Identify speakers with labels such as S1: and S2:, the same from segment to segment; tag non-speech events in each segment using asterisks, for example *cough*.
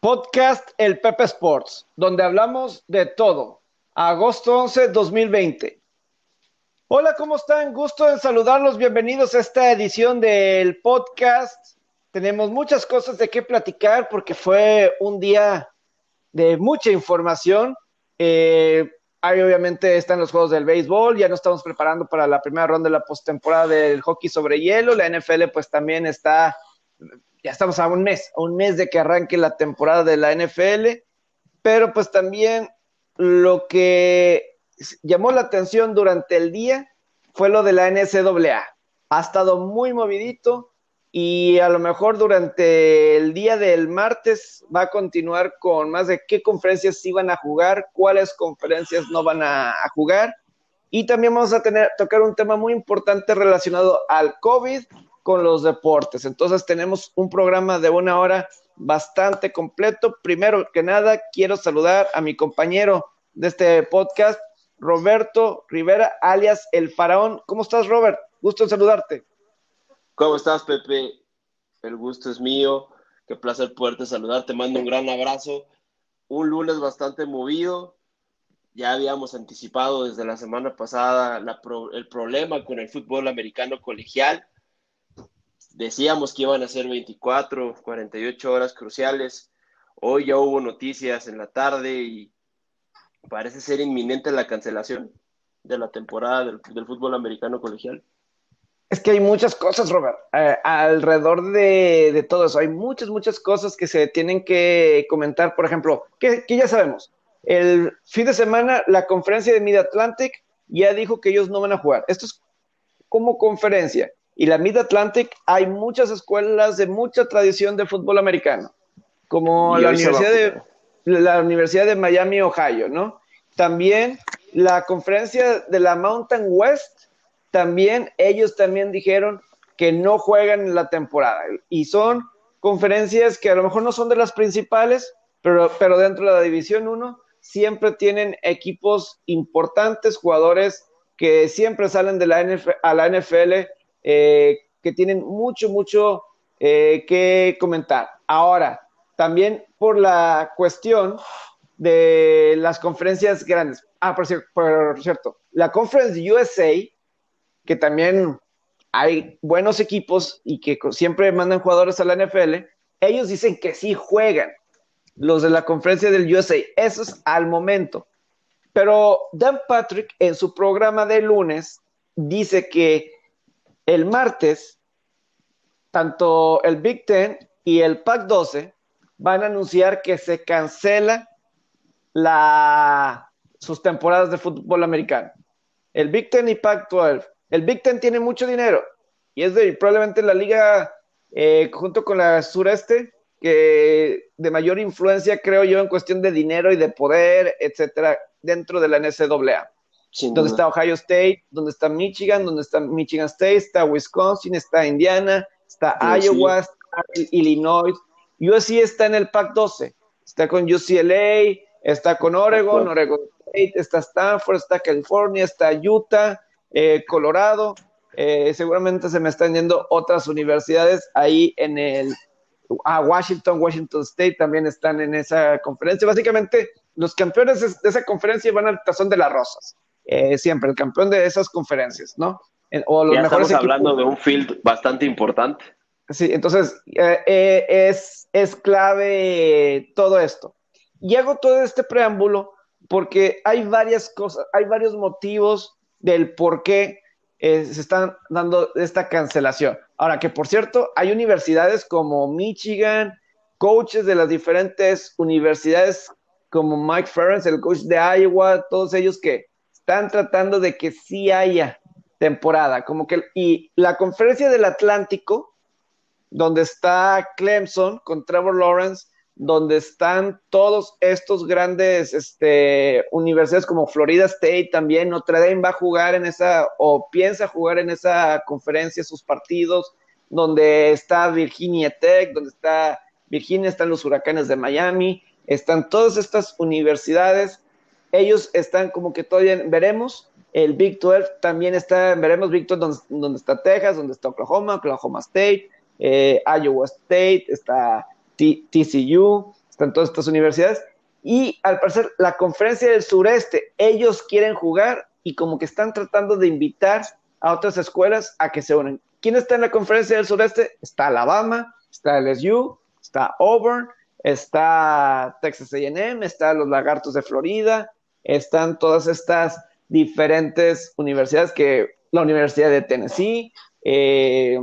S1: Podcast El Pepe Sports, donde hablamos de todo. Agosto 11, 2020. Hola, ¿cómo están? Gusto en saludarlos. Bienvenidos a esta edición del podcast. Tenemos muchas cosas de qué platicar porque fue un día de mucha información. Eh, ahí obviamente están los juegos del béisbol, ya nos estamos preparando para la primera ronda de la postemporada del hockey sobre hielo. La NFL pues también está ya estamos a un mes, a un mes de que arranque la temporada de la NFL, pero pues también lo que llamó la atención durante el día fue lo de la NCAA. Ha estado muy movidito y a lo mejor durante el día del martes va a continuar con más de qué conferencias sí van a jugar, cuáles conferencias no van a, a jugar. Y también vamos a tener, tocar un tema muy importante relacionado al COVID con los deportes. Entonces tenemos un programa de una hora bastante completo. Primero que nada, quiero saludar a mi compañero de este podcast, Roberto Rivera, alias El Faraón. ¿Cómo estás, Robert? Gusto en saludarte.
S2: ¿Cómo estás, Pepe? El gusto es mío. Qué placer poderte saludar. Te mando un gran abrazo. Un lunes bastante movido. Ya habíamos anticipado desde la semana pasada el problema con el fútbol americano colegial Decíamos que iban a ser 24, 48 horas cruciales. Hoy ya hubo noticias en la tarde y parece ser inminente la cancelación de la temporada del, fútbol americano colegial.
S1: Es que hay muchas cosas, Robert, eh, alrededor de, todo eso. Hay muchas, muchas cosas que se tienen que comentar. Por ejemplo, que, ya sabemos, el fin de semana la conferencia de Mid Atlantic ya dijo que ellos no van a jugar. Esto es como conferencia y la Mid Atlantic hay muchas escuelas de mucha tradición de fútbol americano, como la Universidad, de, la Universidad de Miami, Ohio, ¿no? También la conferencia de la Mountain West, también ellos también dijeron que no juegan en la temporada y son conferencias que a lo mejor no son de las principales, pero, pero dentro de la División 1 siempre tienen equipos importantes, jugadores que siempre salen de la a la NFL eh, que tienen mucho, mucho eh, que comentar. Ahora, también por la cuestión de las conferencias grandes. Ah, por, cierto, la Conference USA, que también hay buenos equipos y que siempre mandan jugadores a la NFL, ellos dicen que sí juegan los de la conferencia del USA. Eso es al momento. Pero Dan Patrick en su programa de lunes dice que el martes, tanto el Big Ten y el Pac 12 van a anunciar que se cancela la, sus temporadas de fútbol americano. El Big Ten y Pac 12. El Big Ten tiene mucho dinero y es de, probablemente la liga eh, junto con la sureste que de mayor influencia, creo yo, en cuestión de dinero y de poder, etcétera, dentro de la NCAA donde está Ohio State, donde está Michigan, donde está Michigan State, está Wisconsin, está Indiana, está Iowa, está Illinois. USC está en el Pac 12, está con UCLA, está con Oregon, Oregon State, está Stanford, está California, está Utah, eh, Colorado. Eh, seguramente se me están yendo otras universidades ahí en el a Washington, Washington State también están en esa conferencia. Básicamente, los campeones de esa conferencia van al tazón de las rosas. Eh, siempre, el campeón de esas conferencias, ¿no?
S2: O los ya estamos hablando de un field bastante importante.
S1: Sí, entonces eh, eh, es, es clave todo esto. Y hago todo este preámbulo porque hay varias cosas, hay varios motivos del por qué se están dando esta cancelación. Ahora, que por cierto, hay universidades como Michigan, coaches de las diferentes universidades como Mike Ferentz, el coach de Iowa, todos ellos que están tratando de que sí haya temporada, como que, y la conferencia del Atlántico, donde está Clemson con Trevor Lawrence, donde están todos estos grandes este, universidades como Florida State también, Notre Dame va a jugar en esa, o piensa jugar en esa conferencia sus partidos, donde está Virginia Tech, donde está Virginia, están los huracanes de Miami, están todas estas universidades ellos están como que todavía veremos. El Big 12 también está, veremos Big 12 donde, está Texas, donde está Oklahoma, Oklahoma State, eh, Iowa State, está TCU, están todas estas universidades, y al parecer la conferencia del sureste, ellos quieren jugar y como que están tratando de invitar a otras escuelas a que se unan. ¿Quién está en la conferencia del sureste? Está Alabama, está LSU, está Auburn, está Texas AM, están los Lagartos de Florida, están todas estas diferentes universidades que la Universidad de Tennessee, eh,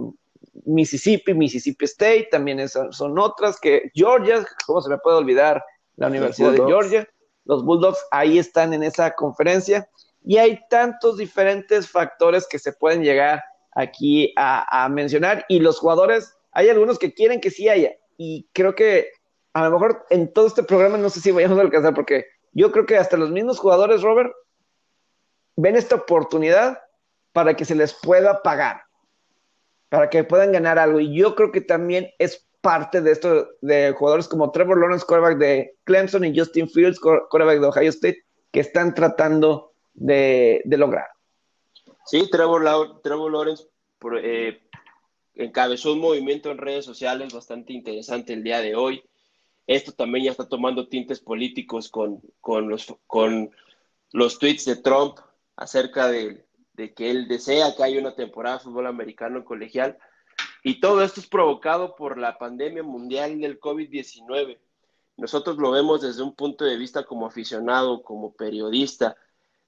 S1: Mississippi, Mississippi State, también son, otras que Georgia, ¿cómo se me puede olvidar la Universidad de Georgia? Los Bulldogs ahí están en esa conferencia. Y hay tantos diferentes factores que se pueden llegar aquí a, mencionar. Y los jugadores, hay algunos que quieren que sí haya. Y creo que a lo mejor en todo este programa no sé si vayamos a alcanzar porque yo creo que hasta los mismos jugadores, Robert, ven esta oportunidad para que se les pueda pagar, para que puedan ganar algo. Y yo creo que también es parte de esto de jugadores como Trevor Lawrence, quarterback de Clemson, y Justin Fields, quarterback de Ohio State, que están tratando de, lograr.
S2: Sí, Trevor, Lawrence eh, encabezó un movimiento en redes sociales bastante interesante el día de hoy. Esto también ya está tomando tintes políticos con, con, los, con los tweets de Trump acerca de, de que él desea que haya una temporada de fútbol americano colegial. Y todo esto es provocado por la pandemia mundial del COVID-19. Nosotros lo vemos desde un punto de vista como aficionado, como periodista,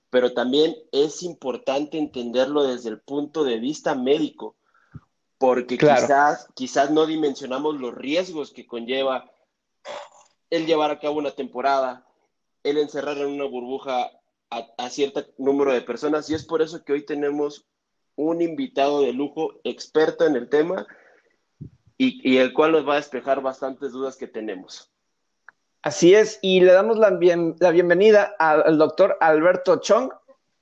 S2: pero también es importante entenderlo desde el punto de vista médico, porque quizás, quizás no dimensionamos los riesgos que conlleva el llevar a cabo una temporada, el encerrar en una burbuja a, cierto número de personas y es por eso que hoy tenemos un invitado de lujo experto en el tema y, el cual nos va a despejar bastantes dudas que tenemos.
S1: Así es, y le damos la, bienvenida al, doctor Alberto Chong,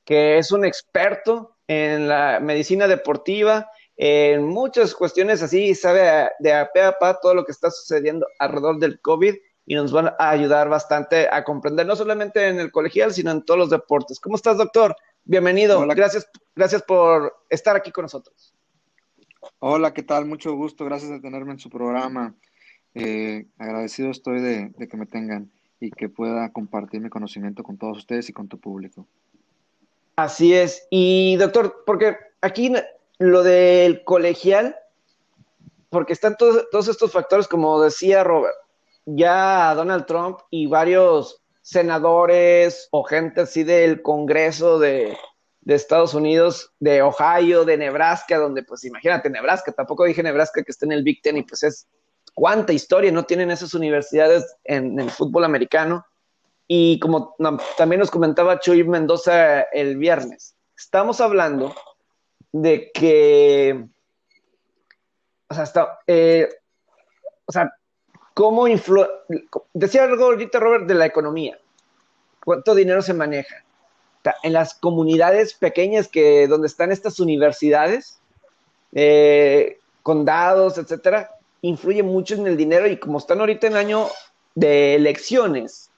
S1: que es un experto en la medicina deportiva, en muchas cuestiones así, sabe de a pe a pa todo lo que está sucediendo alrededor del COVID y nos van a ayudar bastante a comprender, no solamente en el colegial, sino en todos los deportes. ¿Cómo estás, doctor? Bienvenido. Gracias, gracias por estar aquí con nosotros.
S3: Hola, ¿qué tal? Mucho gusto. Gracias de tenerme en su programa. Eh, agradecido estoy de, de, que me tengan y que pueda compartir mi conocimiento con todos ustedes y con tu público.
S1: Así es. Y doctor, porque aquí lo del colegial, porque están todos, estos factores, como decía Robert, ya Donald Trump y varios senadores o gente así del Congreso de, Estados Unidos, de Ohio, de Nebraska, donde pues imagínate, Nebraska, tampoco dije Nebraska que está en el Big Ten y pues es cuánta historia no tienen esas universidades en, el fútbol americano. Y como también nos comentaba Chuy Mendoza el viernes, estamos hablando de que, o sea, está, eh, o sea, ¿Cómo influ Decía algo ahorita, Robert, de la economía. ¿Cuánto dinero se maneja? En las comunidades pequeñas que donde están estas universidades, eh, condados, etcétera, influye mucho en el dinero y como están ahorita en año de elecciones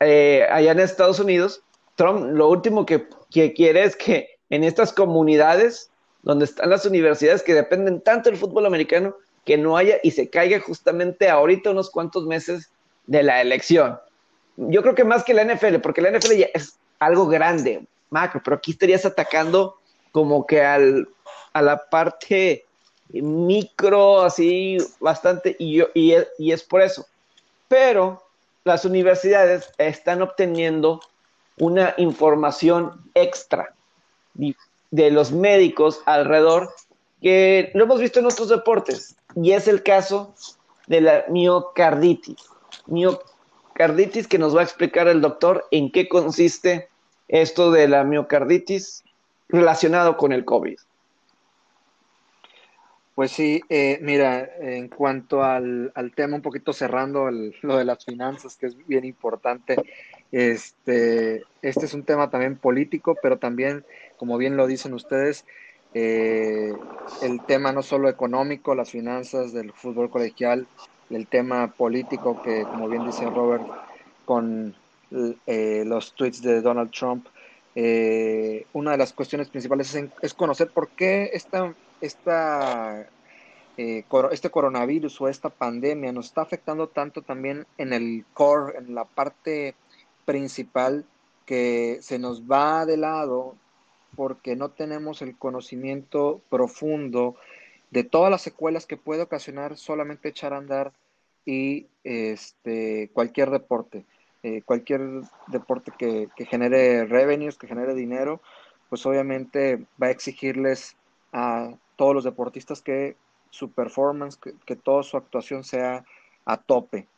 S1: eh, allá en Estados Unidos, Trump lo último que, que, quiere es que en estas comunidades donde están las universidades que dependen tanto del fútbol americano, que no haya y se caiga justamente ahorita unos cuantos meses de la elección. Yo creo que más que la NFL, porque la NFL ya es algo grande, macro, pero aquí estarías atacando como que al, a la parte micro, así bastante, y, yo, y, y es por eso. Pero las universidades están obteniendo una información extra de los médicos alrededor que lo hemos visto en otros deportes y es el caso de la miocarditis. Miocarditis que nos va a explicar el doctor en qué consiste esto de la miocarditis relacionado con el COVID.
S3: Pues sí, eh, mira, en cuanto al, tema, un poquito cerrando lo de las finanzas, que es bien importante, este, este es un tema también político, pero también, como bien lo dicen ustedes, eh, el tema no solo económico, las finanzas del fútbol colegial, el tema político que, como bien dice Robert, con eh, los tweets de Donald Trump, eh, una de las cuestiones principales es, conocer por qué esta, esta este coronavirus o esta pandemia nos está afectando tanto también en el core, en la parte principal que se nos va de lado porque no tenemos el conocimiento profundo de todas las secuelas que puede ocasionar solamente echar a andar y este, cualquier deporte, eh, cualquier deporte que, genere revenues, que genere dinero, pues obviamente va a exigirles a todos los deportistas que su performance, que, toda su actuación sea a tope.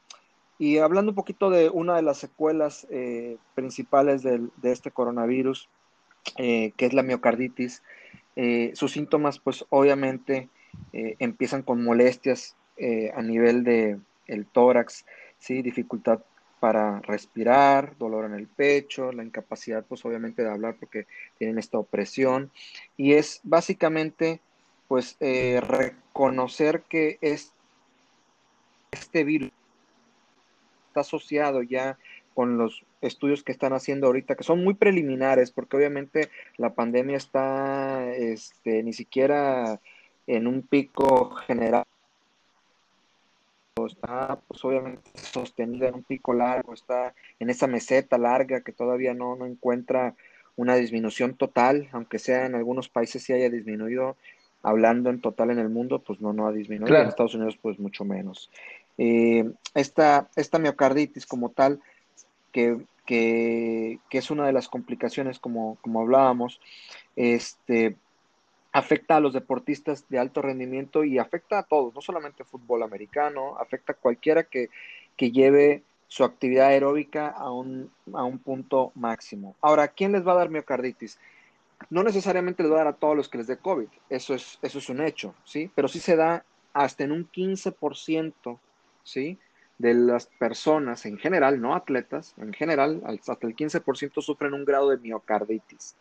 S3: Y hablando un poquito de una de las secuelas eh, principales de este coronavirus, eh, que es la miocarditis, sus síntomas pues obviamente empiezan con molestias a nivel de, el tórax, ¿sí? dificultad para respirar, dolor en el pecho, la incapacidad pues obviamente de hablar porque tienen esta opresión y es básicamente pues eh, reconocer que es, este virus está asociado ya con los estudios que están haciendo ahorita, que son muy preliminares, porque obviamente la pandemia está este, ni siquiera en un pico general. Está pues obviamente sostenida en un pico largo, está en esa meseta larga que todavía no, no encuentra una disminución total, aunque sea en algunos países sí haya disminuido, hablando en total en el mundo, pues no, no ha disminuido, en Estados Unidos pues mucho menos. Eh, esta, esta miocarditis como tal, que, que, que, es una de las complicaciones como, como hablábamos, este, afecta a los deportistas de alto rendimiento y afecta a todos, no solamente fútbol americano, afecta a cualquiera que, lleve su actividad aeróbica a un, a un punto máximo. Ahora, ¿quién les va a dar miocarditis? No necesariamente les va a dar a todos los que les dé COVID, eso es, eso es un hecho, ¿sí? Pero sí se da hasta en un 15%, ¿sí? De las personas en general, no atletas, en general, hasta el 15% sufren un grado de miocarditis.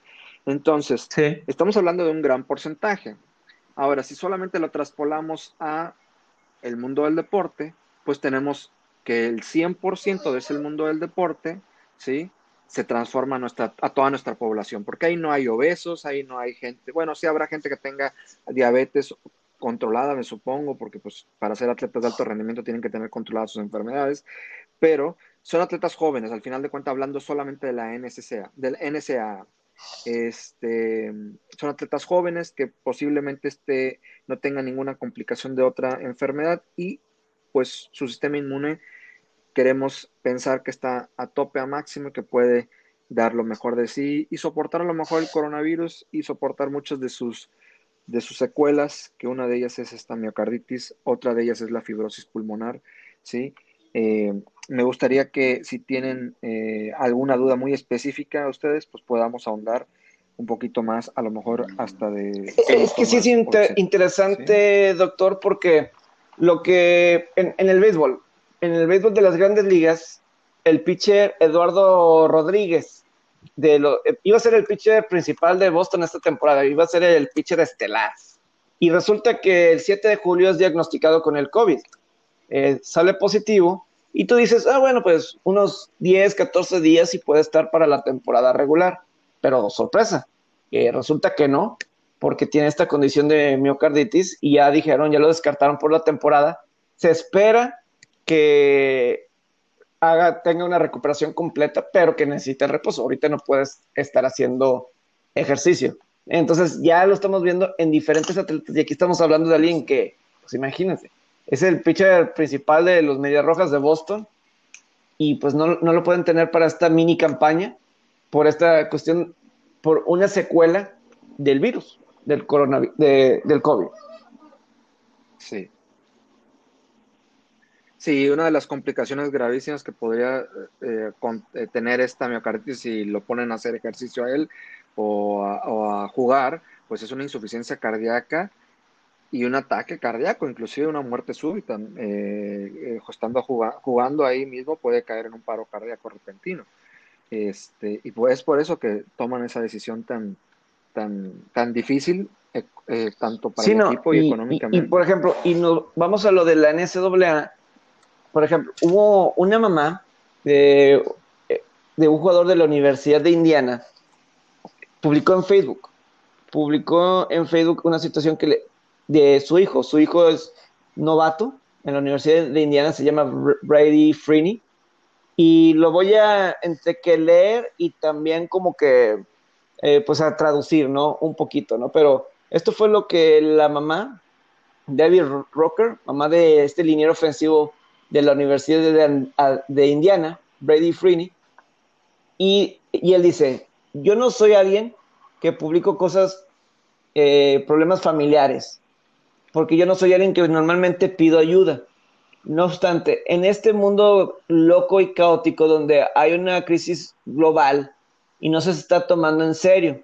S3: Entonces, estamos hablando de un gran porcentaje. Ahora, si solamente lo traspolamos a el mundo del deporte, pues tenemos que el 100% de ese mundo del deporte, ¿sí? Se transforma a, nuestra, a toda nuestra población, porque ahí no hay obesos, ahí no hay gente, bueno, sí habrá gente que tenga diabetes controlada, me supongo, porque pues para ser atletas de alto rendimiento tienen que tener controladas sus enfermedades, pero son atletas jóvenes, al final de cuentas hablando solamente de la NSCA, del NSA, este, son atletas jóvenes que posiblemente este, no tengan ninguna complicación de otra enfermedad y pues su sistema inmune queremos pensar que está a tope a máximo, que puede dar lo mejor de sí y soportar a lo mejor el coronavirus y soportar muchas de sus, de sus secuelas, que una de ellas es esta miocarditis, otra de ellas es la fibrosis pulmonar, ¿sí? Eh, me gustaría que si tienen eh, alguna duda muy específica a ustedes, pues podamos ahondar un poquito más, a lo mejor hasta de...
S1: Es que sí es interesante, doctor, porque lo que en, el béisbol, en el béisbol de las grandes ligas, el pitcher Eduardo Rodríguez, de lo, iba a ser el pitcher principal de Boston esta temporada, iba a ser el pitcher estelar. Y resulta que el 7 de julio es diagnosticado con el COVID. Eh, sale positivo y tú dices, ah, bueno, pues unos 10, 14 días y puede estar para la temporada regular. Pero sorpresa, resulta que no, porque tiene esta condición de miocarditis y ya dijeron, ya lo descartaron por la temporada. Se espera que haga, tenga una recuperación completa, pero que necesite reposo. Ahorita no puedes estar haciendo ejercicio. Entonces ya lo estamos viendo en diferentes atletas y aquí estamos hablando de alguien que, pues imagínense, es el pitcher principal de los Medias Rojas de Boston y pues no, lo pueden tener para esta mini campaña por esta cuestión, por una secuela del virus, del coronavirus, del COVID.
S3: Sí. Sí, una de las complicaciones gravísimas que podría eh, eh, tener esta miocarditis si lo ponen a hacer ejercicio a él o a jugar, pues es una insuficiencia cardíaca y un ataque cardíaco, inclusive una muerte súbita. Eh, eh estando jugando ahí mismo puede caer en un paro cardíaco repentino. Este, y pues es por eso que toman esa decisión tan, tan, tan difícil, eh, eh, tanto para el equipo y, económicamente.
S1: Y, por ejemplo, y nos vamos a lo de la NCAA. Por ejemplo, hubo una mamá de, un jugador de la Universidad de Indiana, publicó en Facebook, publicó en Facebook una situación que le, de su hijo. Su hijo es novato en la Universidad de Indiana, se llama Brady Freeney. Y lo voy a entre que leer y también como que, eh, pues a traducir, ¿no? Un poquito, ¿no? Pero esto fue lo que la mamá, David Rocker, mamá de este liniero ofensivo de la Universidad de, de Indiana, Brady Freeney, y, y, él dice, yo no soy alguien que publico cosas, eh, problemas familiares, porque yo no soy alguien que normalmente pido ayuda. No obstante, en este mundo loco y caótico donde hay una crisis global y no se está tomando en serio,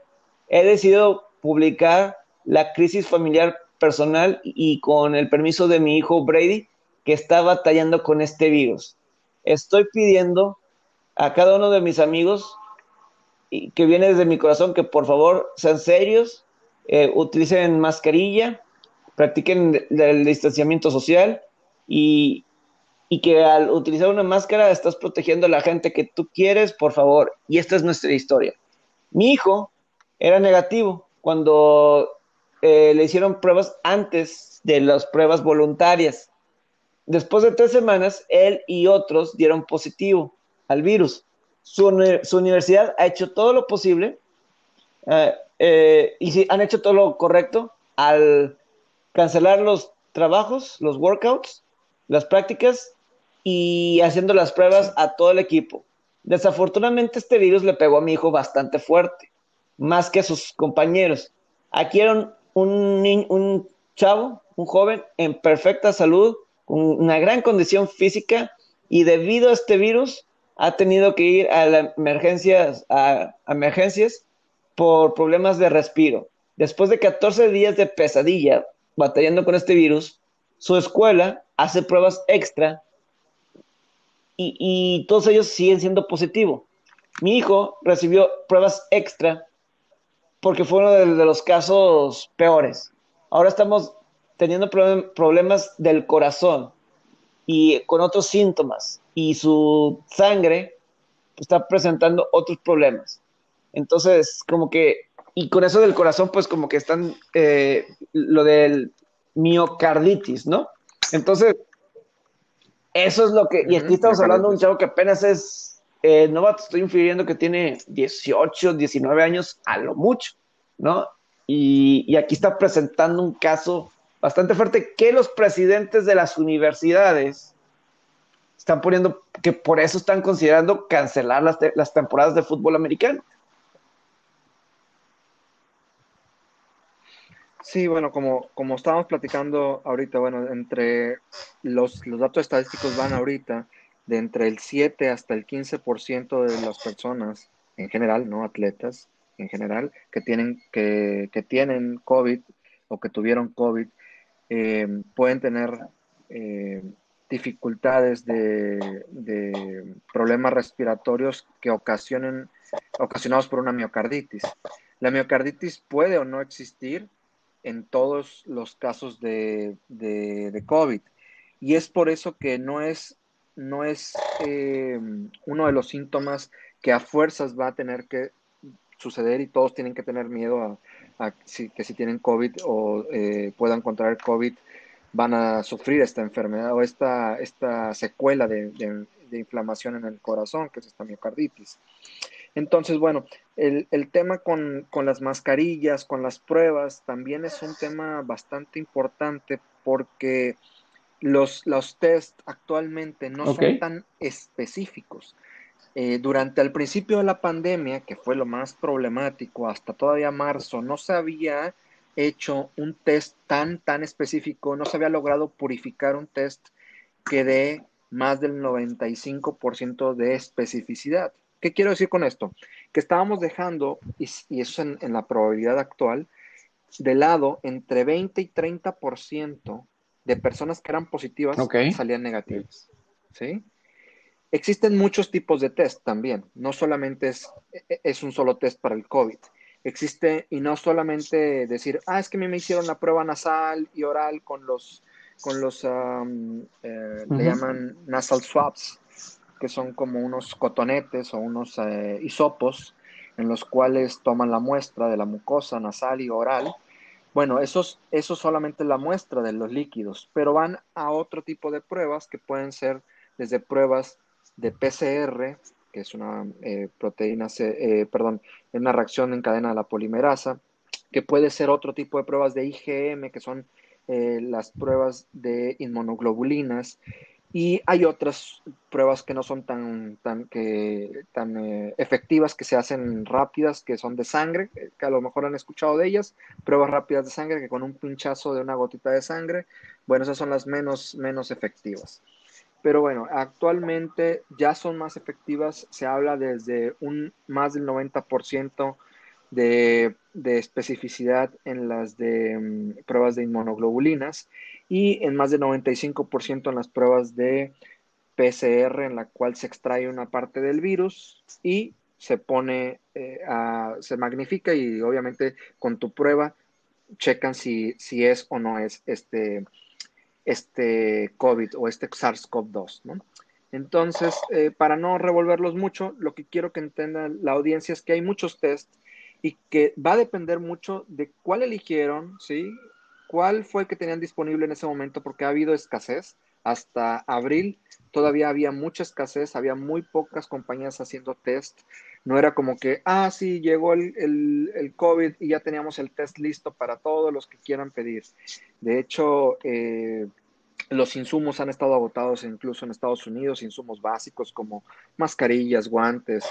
S1: he decidido publicar la crisis familiar personal y con el permiso de mi hijo Brady, que está batallando con este virus. Estoy pidiendo a cada uno de mis amigos y que viene desde mi corazón que por favor sean serios, eh, utilicen mascarilla, practiquen el distanciamiento social y, y, que al utilizar una máscara estás protegiendo a la gente que tú quieres, por favor. Y esta es nuestra historia. Mi hijo era negativo cuando eh, le hicieron pruebas antes de las pruebas voluntarias. Después de tres semanas, él y otros dieron positivo al virus. Su, universidad ha hecho todo lo posible eh, eh, y si han hecho todo lo correcto al cancelar los trabajos, los workouts, las prácticas y haciendo las pruebas a todo el equipo. Desafortunadamente este virus le pegó a mi hijo bastante fuerte, más que a sus compañeros. Aquí era un, un chavo, un joven en perfecta salud, con una gran condición física y debido a este virus ha tenido que ir a, emergencias, emergencias por problemas de respiro. Después de 14 días de pesadilla batallando con este virus, su escuela hace pruebas extra y, todos ellos siguen siendo positivos. Mi hijo recibió pruebas extra porque fue uno de, los casos peores. Ahora estamos teniendo problemas del corazón y con otros síntomas y su sangre está presentando otros problemas. Entonces, como que, y con eso del corazón, pues como que están eh, lo del miocarditis, ¿no? Entonces, eso es lo que, y aquí estamos hablando de un chavo que apenas es eh, novato, estoy infiriendo que tiene 18, 19 años a lo mucho, ¿no? Y, y aquí está presentando un caso bastante fuerte que los presidentes de las universidades están poniendo que por eso están considerando cancelar las, las temporadas de fútbol americano.
S3: Sí, bueno, como, como estábamos platicando ahorita, bueno, entre los, los datos estadísticos van ahorita de entre el 7 hasta el 15% de las personas en general, no atletas en general, que tienen, que, que tienen COVID o que tuvieron COVID, eh, pueden tener eh, dificultades de, problemas respiratorios que ocasionen, ocasionados por una miocarditis. La miocarditis puede o no existir en todos los casos de, COVID y es por eso que no es, no es eh, uno de los síntomas que a fuerzas va a tener que suceder y todos tienen que tener miedo a, que si tienen COVID o eh, puedan contraer COVID van a sufrir esta enfermedad o esta, esta secuela de, inflamación en el corazón, que es esta miocarditis. Entonces, bueno, el, tema con, las mascarillas, con las pruebas, también es un tema bastante importante porque los, los test actualmente no son tan específicos. Eh, durante el principio de la pandemia, que fue lo más problemático, hasta todavía marzo, no sabía hecho un test tan, tan específico, no se había logrado purificar un test que dé más del 95% de especificidad. ¿Qué quiero decir con esto? Que estábamos dejando, y, eso en, en, la probabilidad actual, de lado entre 20 y 30% de personas que eran positivas salían negativas. ¿Sí? Existen muchos tipos de test también, no solamente es, es un solo test para el COVID existe, y no solamente decir, ah, es que a mí me hicieron la prueba nasal y oral con los, con los, eh, le llaman nasal swabs, que son como unos cotonetes o unos eh, hisopos en los cuales toman la muestra de la mucosa nasal y oral. Bueno, eso es solamente la muestra de los líquidos, pero van a otro tipo de pruebas que pueden ser desde pruebas de PCR, que es una eh, proteína, eh, perdón, una reacción en cadena de la polimerasa, que puede ser otro tipo de pruebas de IgM, que son eh, las pruebas de inmunoglobulinas, y hay otras pruebas que no son tan, tan, que, tan eh, efectivas, que se hacen rápidas, que son de sangre, que a lo mejor han escuchado de ellas, pruebas rápidas de sangre, que con un pinchazo de una gotita de sangre, bueno, esas son las menos, menos efectivas. Pero bueno, actualmente ya son más efectivas, se habla desde un más del 90% de, de, especificidad en las de mm, pruebas de inmunoglobulinas y en más del 95% en las pruebas de PCR en la cual se extrae una parte del virus y se pone, eh, a, se magnifica y obviamente con tu prueba checan si, si es o no es este, este COVID o este SARS-CoV-2, ¿no? Entonces, eh, para no revolverlos mucho, lo que quiero que entienda la audiencia es que hay muchos test y que va a depender mucho de cuál eligieron, ¿sí? ¿Cuál fue el que tenían disponible en ese momento? Porque ha habido escasez. Hasta abril todavía había mucha escasez, había muy pocas compañías haciendo test. No era como que, ah, sí, llegó el, el, COVID y ya teníamos el test listo para todos los que quieran pedir. De hecho, eh, los insumos han estado agotados incluso en Estados Unidos, insumos básicos como mascarillas, guantes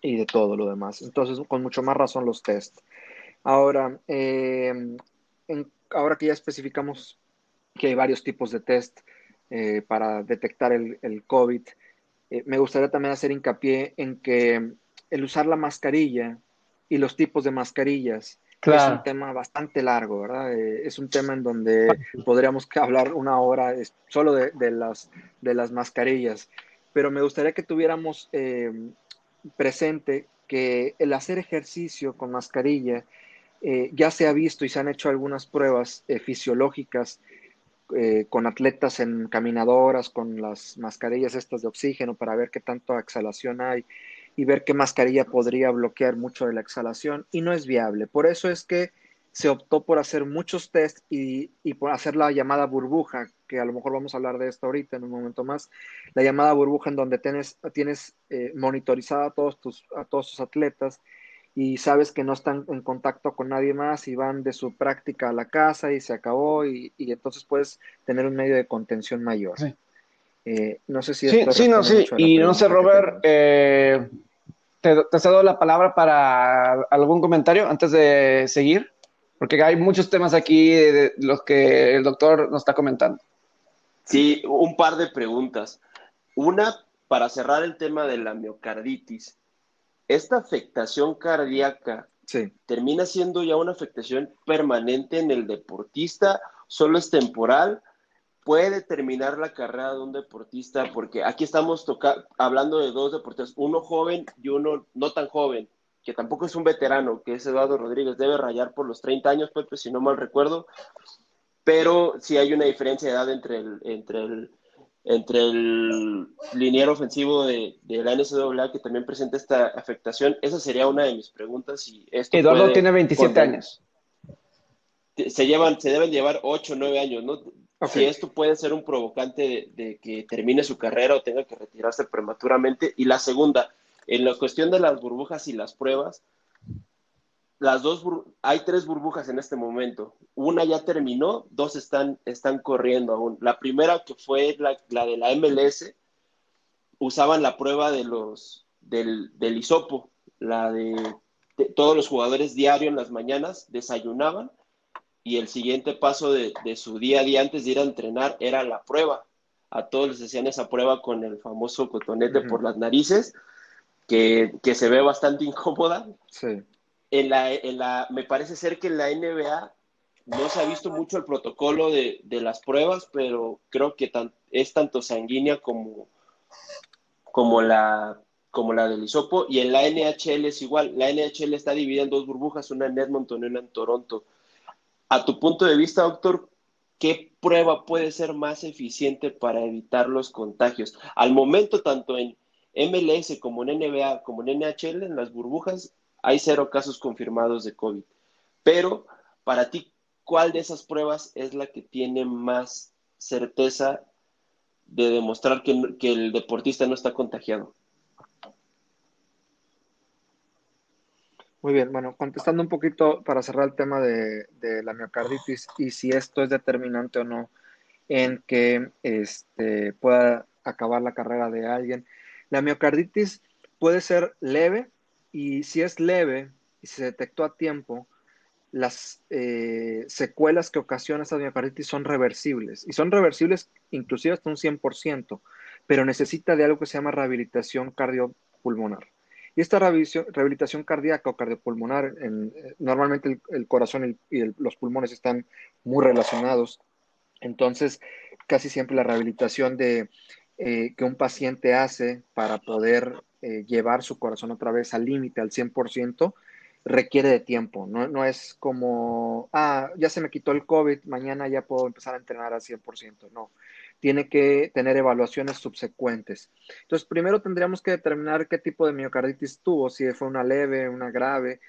S3: y de todo lo demás. Entonces, con mucho más razón los test. Ahora, eh, ahora que ya especificamos que hay varios tipos de test eh, para detectar el, COVID, eh, me gustaría también hacer hincapié en que el usar la mascarilla y los tipos de mascarillas es un tema bastante largo, ¿verdad? Eh, es un tema en donde podríamos hablar una hora solo de, las, de las mascarillas, pero me gustaría que tuviéramos presente que el hacer ejercicio con mascarilla eh, ya se ha visto y se han hecho algunas pruebas eh, fisiológicas eh, con atletas en caminadoras, con las mascarillas estas de oxígeno para ver qué tanto exhalación hay y ver qué mascarilla podría bloquear mucho de la exhalación y no es viable. Por eso es que se optó por hacer muchos test y, por hacer la llamada burbuja, que a lo mejor vamos a hablar de esto ahorita en un momento más, la llamada burbuja en donde tienes, tienes monitorizada a todos, tus, a todos tus atletas y sabes que no están en contacto con nadie más y van de su práctica a la casa y se acabó y, entonces puedes tener un medio de contención mayor. Sí. Eh, no sé si...
S1: Sí, sí, no, sí. Y no sé, Robert, eh, te, te cedo la palabra para algún comentario antes de seguir, porque hay muchos temas aquí de los que el doctor nos está comentando.
S2: Sí, un par de preguntas. Una, para cerrar el tema de la miocarditis esta afectación cardíaca termina siendo ya una afectación permanente en el deportista, solo es temporal, puede terminar la carrera de un deportista, porque aquí estamos hablando de dos deportistas, uno joven y uno no tan joven, que tampoco es un veterano, que es Eduardo Rodríguez, debe rayar por los 30 años, Pepe, si no mal recuerdo, pero sí hay una diferencia de edad entre el, entre el entre el liniero ofensivo de, la NCAA que también presenta esta afectación? Esa sería una de mis preguntas. Y
S1: Eduardo tiene 27 años.
S2: Se, llevan, se deben llevar 8 o 9 años, ¿no? Si esto puede ser un provocante de, que termine su carrera o tenga que retirarse prematuramente. Y la segunda, en la cuestión de las burbujas y las pruebas, las dos, hay tres burbujas en este momento. Una ya terminó, dos están, están corriendo aún. La primera, que fue la, de la MLS, usaban la prueba de los, del, del hisopo, la de, todos los jugadores diario en las mañanas desayunaban y el siguiente paso de, su día a día antes de ir a entrenar era la prueba. A todos les hacían esa prueba con el famoso cotonete por las narices, que, que, se ve bastante *laughs* incómoda.
S3: Sí
S2: en la, en la, me parece ser que en la NBA no se ha visto mucho el protocolo de, las pruebas, pero creo que es tanto sanguínea como, como, la, como la del hisopo. Y en la NHL es igual. La NHL está dividida en dos burbujas, una en Edmonton y una en Toronto. A tu punto de vista, doctor, ¿qué prueba puede ser más eficiente para evitar los contagios? Al momento, tanto en MLS como en NBA, como en NHL, en las burbujas, hay cero casos confirmados de COVID. Pero para ti, ¿cuál de esas pruebas es la que tiene más certeza de demostrar que, el deportista no está contagiado?
S3: Muy bien, bueno, contestando un poquito para cerrar el tema de, la miocarditis y si esto es determinante o no en que este, pueda acabar la carrera de alguien. La miocarditis puede ser leve y si es leve y se detectó a tiempo, las eh, secuelas que ocasiona esta miocarditis son reversibles y son reversibles inclusive hasta un 100%, pero necesita de algo que se llama rehabilitación cardiopulmonar. Y esta rehabilitación cardíaca o cardiopulmonar, eh, normalmente el, corazón y, los pulmones están muy relacionados, entonces casi siempre la rehabilitación de, eh, que un paciente hace para poder llevar su corazón otra vez al límite, al 100%, requiere de tiempo, no, no, es como, ah, ya se me quitó el COVID, mañana ya puedo empezar a entrenar al 100%, no, tiene que tener evaluaciones subsecuentes. Entonces, primero tendríamos que determinar qué tipo de miocarditis tuvo, si fue una leve, una grave,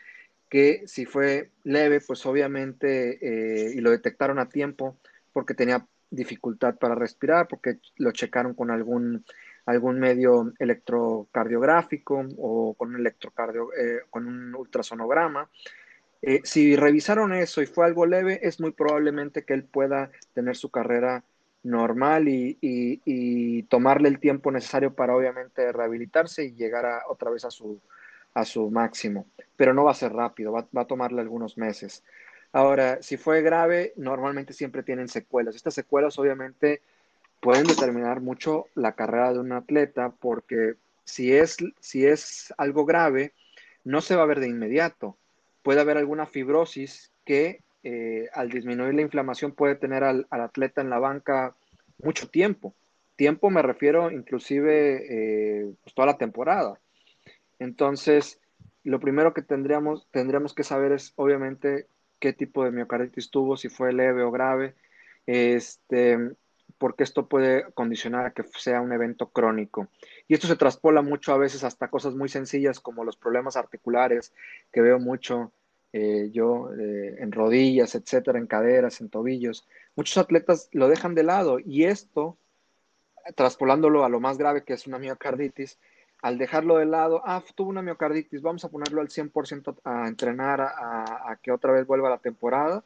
S3: que si fue leve, pues obviamente, eh, y lo detectaron a tiempo porque tenía dificultad para respirar, porque lo checaron con algún algún medio electrocardiográfico o con un electrocardio, eh, con un ultrasonograma. Eh, si revisaron eso y fue algo leve, es muy probablemente que él pueda tener su carrera normal y, tomarle el tiempo necesario para obviamente rehabilitarse y llegar a, otra vez a su, a su máximo. Pero no va a ser rápido, va, va a tomarle algunos meses. Ahora, si fue grave, normalmente siempre tienen secuelas. Estas secuelas obviamente pueden determinar mucho la carrera de un atleta porque si es, si es algo grave, no se va a ver de inmediato. Puede haber alguna fibrosis que eh, al disminuir la inflamación puede tener al, atleta en la banca mucho tiempo. Tiempo me refiero inclusive eh, pues, toda la temporada. Entonces, lo primero que tendríamos, tendríamos que saber es obviamente qué tipo de miocarditis tuvo, si fue leve o grave. Este, porque esto puede condicionar a que sea un evento crónico. Y esto se traspola mucho a veces hasta cosas muy sencillas como los problemas articulares, que veo mucho eh, yo eh, en rodillas, etcétera, en caderas, en tobillos. Muchos atletas lo dejan de lado y esto, traspolándolo a lo más grave que es una miocarditis, al dejarlo de lado, ah, tuvo una miocarditis, vamos a ponerlo al 100% a entrenar, a, a que otra vez vuelva la temporada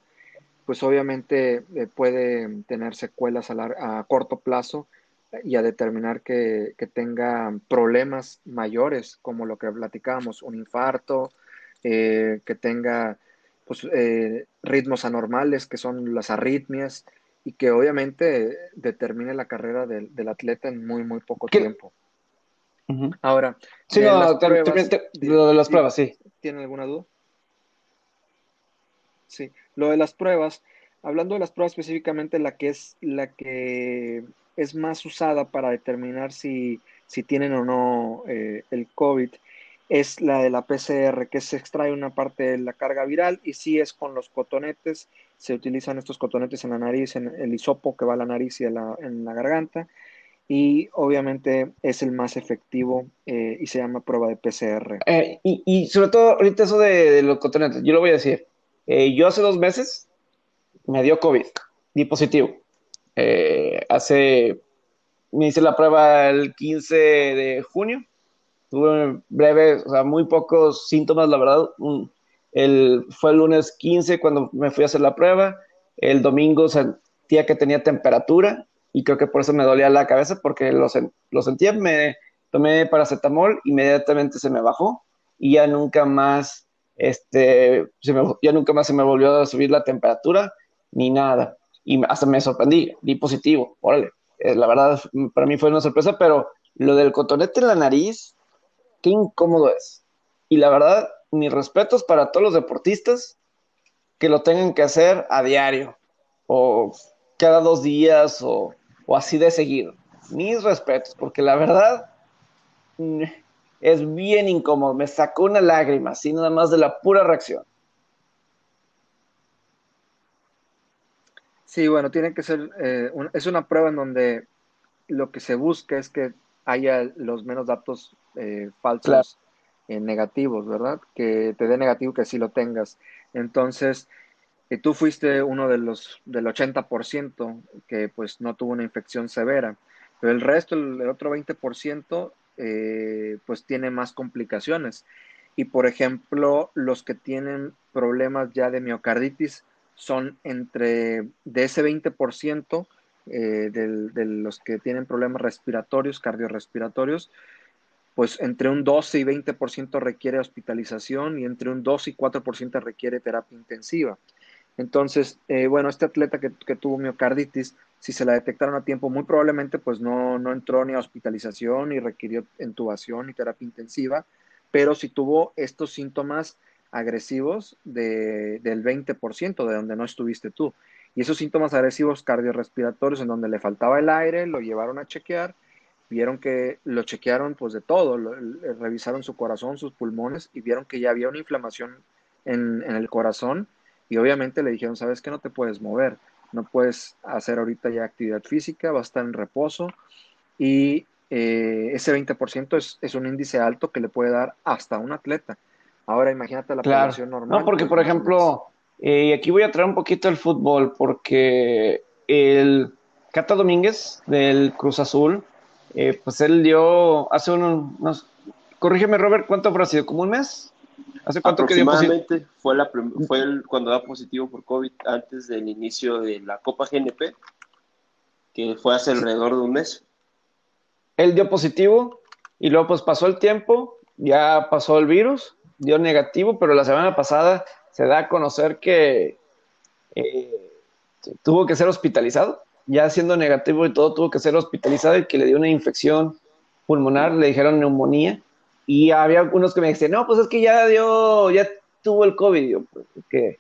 S3: pues obviamente eh, puede tener secuelas a, corto plazo y a determinar que, tenga problemas mayores, como lo que platicábamos, un infarto, eh, que tenga pues, eh, ritmos anormales, que son las arritmias, y que obviamente determine la carrera del, atleta en muy, muy poco tiempo. Ahora,
S1: sí, no, lo de las pruebas, sí.
S3: ¿Tiene alguna duda? Sí, lo de las pruebas, hablando de las pruebas específicamente, la que es la que es más usada para determinar si, si tienen o no eh, el COVID es la de la PCR, que se extrae una parte de la carga viral y si es con los cotonetes, se utilizan estos cotonetes en la nariz, en el hisopo que va a la nariz y en la garganta. Y obviamente es el más efectivo eh, y se llama prueba de PCR.
S1: Eh, y, sobre todo ahorita eso de los cotonetes, yo lo voy a decir, eh, yo hace dos meses me dio COVID, di positivo. Eh, hace, me hice la prueba el 15 de junio, tuve breve, o sea, muy pocos síntomas, la verdad. el, fue el lunes 15 cuando me fui a hacer la prueba, el domingo sentía que tenía temperatura y creo que por eso me dolía la cabeza porque lo, lo sentía, me tomé paracetamol, inmediatamente se me bajó y ya nunca más este, ya nunca más se me volvió a subir la temperatura ni nada. Y hasta me sorprendí, di positivo, órale. Eh, la verdad, para mí fue una sorpresa, pero lo del cotonete en la nariz, qué incómodo es. Y la verdad, mis respetos para todos los deportistas que lo tengan que hacer a diario, o cada dos días, o, o así de seguido. Mis respetos, porque la verdad, es bien incómodo, me sacó una lágrima, así nada más de la pura reacción.
S3: Sí, bueno, tiene que ser, eh, es una prueba en donde lo que se busca es que haya los menos datos eh, falsos negativos, ¿verdad? Que te dé negativo que sí lo tengas. Entonces, Y tú fuiste uno de los del 80% que pues no tuvo una infección severa, pero el resto, el, otro 20%, eh, pues tiene más complicaciones. Y por ejemplo, los que tienen problemas ya de miocarditis son entre de ese 20% eh, de los que tienen problemas respiratorios, cardiorrespiratorios, pues entre un 12 y 20% requiere hospitalización y entre un 2 y 4% requiere terapia intensiva. Entonces, eh, bueno, este atleta que, tuvo miocarditis, si se la detectaron a tiempo, muy probablemente pues no, no entró ni a hospitalización, ni requirió intubación, ni terapia intensiva, pero si tuvo estos síntomas agresivos de, del 20% de donde no estuviste tú. Y esos síntomas agresivos cardiorrespiratorios en donde le faltaba el aire, lo llevaron a chequear, vieron que lo chequearon pues de todo, revisaron su corazón, sus pulmones y vieron que ya había una inflamación en, el corazón y obviamente le dijeron, sabes que no te puedes mover, no puedes hacer ahorita ya actividad física, vas a estar en reposo y eh, ese 20% es, es, un índice alto que le puede dar hasta un atleta. Ahora imagínate la población normal.
S1: No, porque por ejemplo, eh, y aquí voy a traer un poquito el fútbol, porque el Cata Domínguez del Cruz Azul, eh, pues él dio hace unos, corrígeme Robert, ¿cuánto habrá sido? ¿Como un mes?
S2: ¿Hace cuánto que positivo? Fue, la, fue el, cuando da positivo por COVID antes del inicio de la Copa GNP, que fue hace alrededor de un mes.
S1: Él dio positivo y luego pues pasó el tiempo, ya pasó el virus, dio negativo, pero la semana pasada se da a conocer que eh, tuvo que ser hospitalizado, ya siendo negativo y todo, tuvo que ser hospitalizado y que le dio una infección pulmonar, le dijeron neumonía, y había algunos que me decían, no, pues es que ya dio, ya tuvo el COVID, yo, pues, que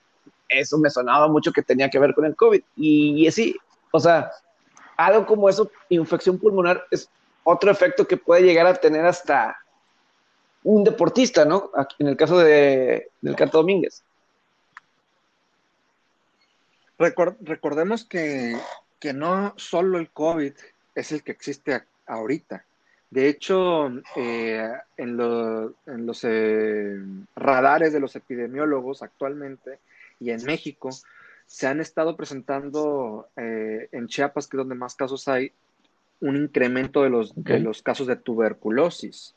S1: eso me sonaba mucho que tenía que ver con el COVID, y, así, o sea, algo como eso, infección pulmonar, es otro efecto que puede llegar a tener hasta un deportista, ¿no? En el caso de, del Cato Domínguez.
S3: recordemos que, no solo el COVID es el que existe ahorita. De hecho, eh, en, los eh, radares de los epidemiólogos actualmente y en México se han estado presentando eh, en Chiapas, que es donde más casos hay, un incremento de los, de los casos de tuberculosis.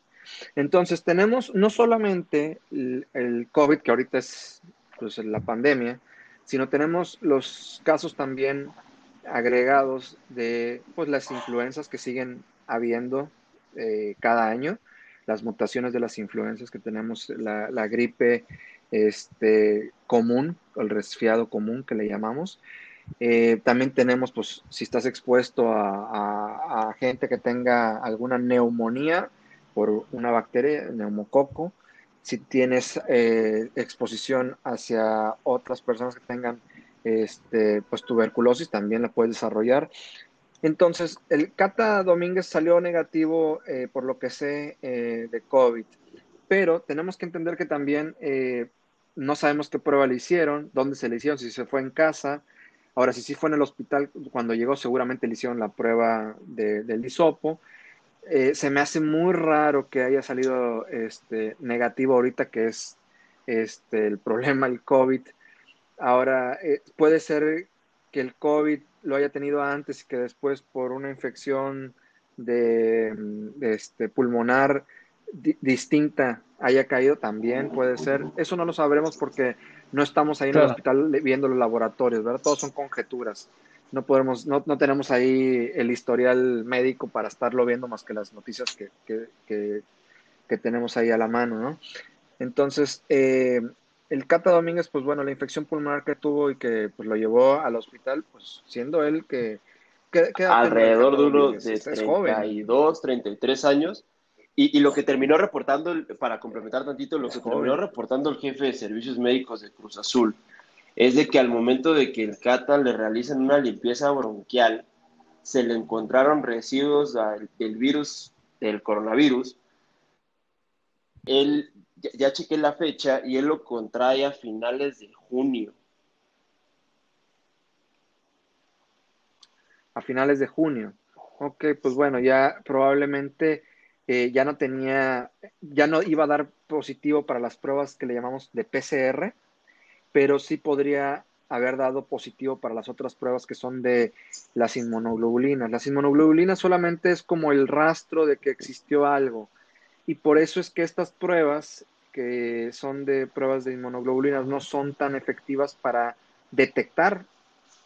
S3: Entonces, tenemos no solamente el, COVID, que ahorita es pues, la pandemia, sino tenemos los casos también agregados de pues, las influencias que siguen habiendo eh, cada año, las mutaciones de las influencias que tenemos, la, gripe este, común, el resfriado común que le llamamos, eh, también tenemos, pues, si estás expuesto a, gente que tenga alguna neumonía por una bacteria, neumococo, si tienes eh, exposición hacia otras personas que tengan este, pues, tuberculosis, también la puedes desarrollar. Entonces, el Cata Domínguez salió negativo, eh, por lo que sé, de COVID, pero tenemos que entender que también no sabemos qué prueba le hicieron, dónde se le hicieron, si se fue en casa, Ahora, si sí fue en el hospital, cuando llegó seguramente le hicieron la prueba del hisopo. Eh, se me hace muy raro que haya salido este, negativo ahorita, que es este, el *laughs* problema, el COVID. Ahora, eh, puede ser que el COVID lo haya tenido antes y que después por una infección de, este, pulmonar distinta haya caído también, puede ser. Eso no lo sabremos porque no estamos ahí en el hospital viendo los laboratorios, ¿verdad? Todos son conjeturas. No podemos, no, no, tenemos ahí el historial médico para estarlo viendo más que las noticias que, que, que, tenemos ahí a la mano, ¿no? Entonces, eh, el Cata Domínguez, pues bueno, la infección pulmonar que tuvo y que pues, lo llevó al hospital, pues siendo él que...
S2: Alrededor de unos de 32, 33 años, y, lo que terminó reportando, para complementar tantito, lo que terminó reportando el jefe de servicios médicos de Cruz Azul es de que al momento de que el CATA le realicen una limpieza bronquial, se le encontraron residuos del virus, del coronavirus. Él, ya, ya chequé la fecha y él lo contrae a finales de junio.
S3: A finales de junio. Ok, pues bueno, ya probablemente eh, ya no tenía, ya no iba a dar positivo para las pruebas que le llamamos de PCR, pero sí podría haber dado positivo para las otras pruebas que son de las inmunoglobulinas. Las inmunoglobulinas solamente es como el rastro de que existió algo. Y por eso es que estas pruebas, que son de pruebas de inmunoglobulinas, no son tan efectivas para detectar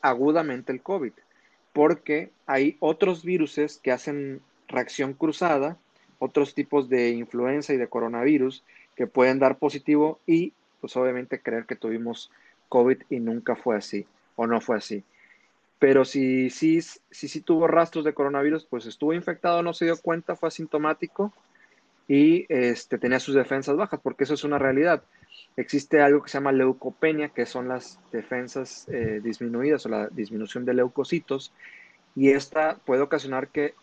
S3: agudamente el COVID, porque hay otros virus que hacen reacción cruzada, otros tipos de influenza y de coronavirus que pueden dar positivo y pues obviamente creer que tuvimos COVID y nunca fue así o no fue así. Pero si sí si, si, tuvo rastros de coronavirus, pues estuvo infectado, no se dio cuenta, fue asintomático y este, tenía sus defensas bajas, porque eso es una realidad. Existe algo que se llama leucopenia, que son las defensas eh, disminuidas o la disminución de leucocitos, y esta puede ocasionar que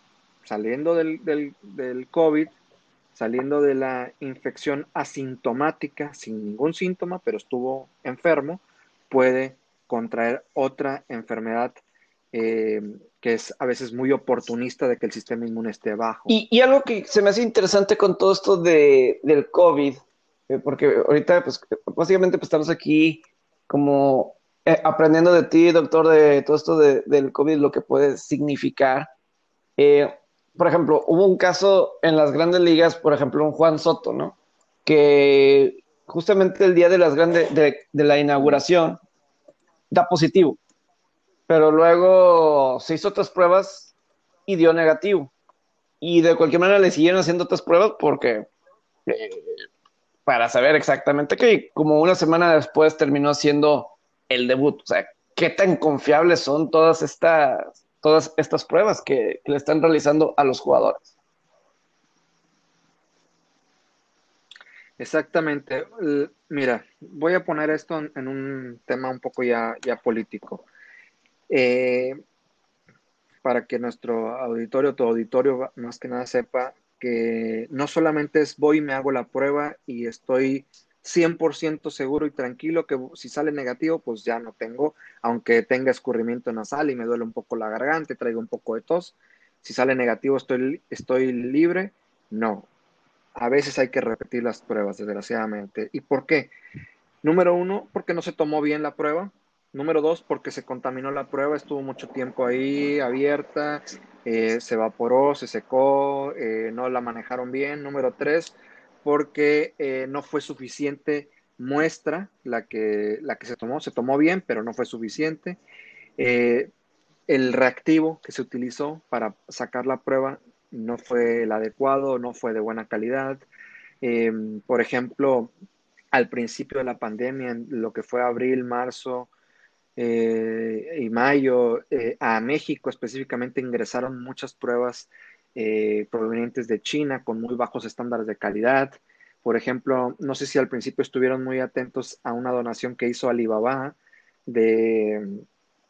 S3: saliendo del, del, del COVID, saliendo de la infección asintomática, sin ningún síntoma, pero estuvo enfermo, puede contraer otra enfermedad eh, que es a veces muy oportunista de que el sistema inmune esté bajo.
S1: Y, algo que se me hace interesante con todo esto de, del COVID, eh, porque ahorita, pues, básicamente pues, estamos aquí como eh, aprendiendo de ti, doctor, de todo esto de, del COVID, lo que puede significar. por ejemplo, hubo un caso en las grandes ligas, por ejemplo, un Juan Soto, ¿no? Que justamente el día de las grandes, de, de la inauguración, da positivo pero luego se hizo otras pruebas y dio negativo. Y de cualquier manera le siguieron haciendo otras pruebas porque eh, para saber exactamente qué, como una semana después terminó haciendo el debut. O sea, qué tan confiables son todas estas, todas estas pruebas que, le están realizando a los jugadores.
S3: Exactamente. Mira, voy a poner esto en, un tema un poco ya, ya político. Eh, para que nuestro auditorio, tu auditorio más que nada sepa que no solamente es voy y me hago la prueba y estoy 100% seguro y tranquilo que si sale negativo, pues ya no tengo, aunque tenga escurrimiento nasal y me duele un poco la garganta, traigo un poco de tos. Si sale negativo, estoy, estoy libre. No. A veces hay que repetir las pruebas, desgraciadamente. ¿Y por qué? Número uno, porque no se tomó bien la prueba. Número dos, porque se contaminó la prueba, estuvo mucho tiempo ahí abierta, eh, se evaporó, se secó, eh, no la manejaron bien. Número tres, porque eh, no fue suficiente muestra la que, la que se tomó. Se tomó bien, pero no fue suficiente. el reactivo que se utilizó para sacar la prueba no fue el adecuado, no fue de buena calidad. por ejemplo, al principio de la pandemia, en lo que fue abril, marzo, eh, y mayo eh, a México específicamente ingresaron muchas pruebas eh, provenientes de China con muy bajos estándares de calidad. Por ejemplo, no sé si al principio estuvieron muy atentos a una donación que hizo Alibaba de,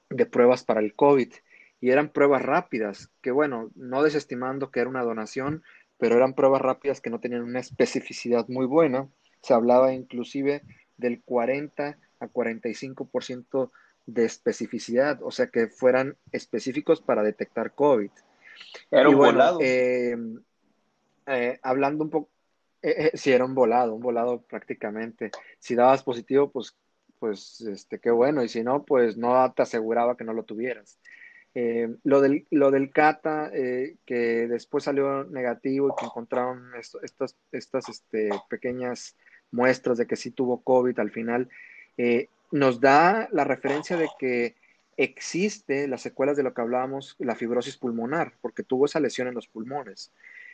S3: de pruebas para el COVID y eran pruebas rápidas, que bueno, no desestimando que era una donación, pero eran pruebas rápidas que no tenían una especificidad muy buena. Se hablaba inclusive del 40 a 45% de especificidad, o sea, que fueran específicos para detectar COVID.
S2: Era un volado.
S3: Eh, eh, hablando un poco, eh, sí, era un volado, un volado prácticamente. Si dabas positivo, pues, pues, este, qué bueno, y si no, pues no te aseguraba que no lo tuvieras. lo, del, lo del CATA, que después salió negativo y que encontraron estas, estas este, pequeñas muestras de que sí tuvo COVID al final, nos da la referencia de que existe las secuelas de lo que hablábamos, la fibrosis pulmonar, porque tuvo esa lesión en los pulmones.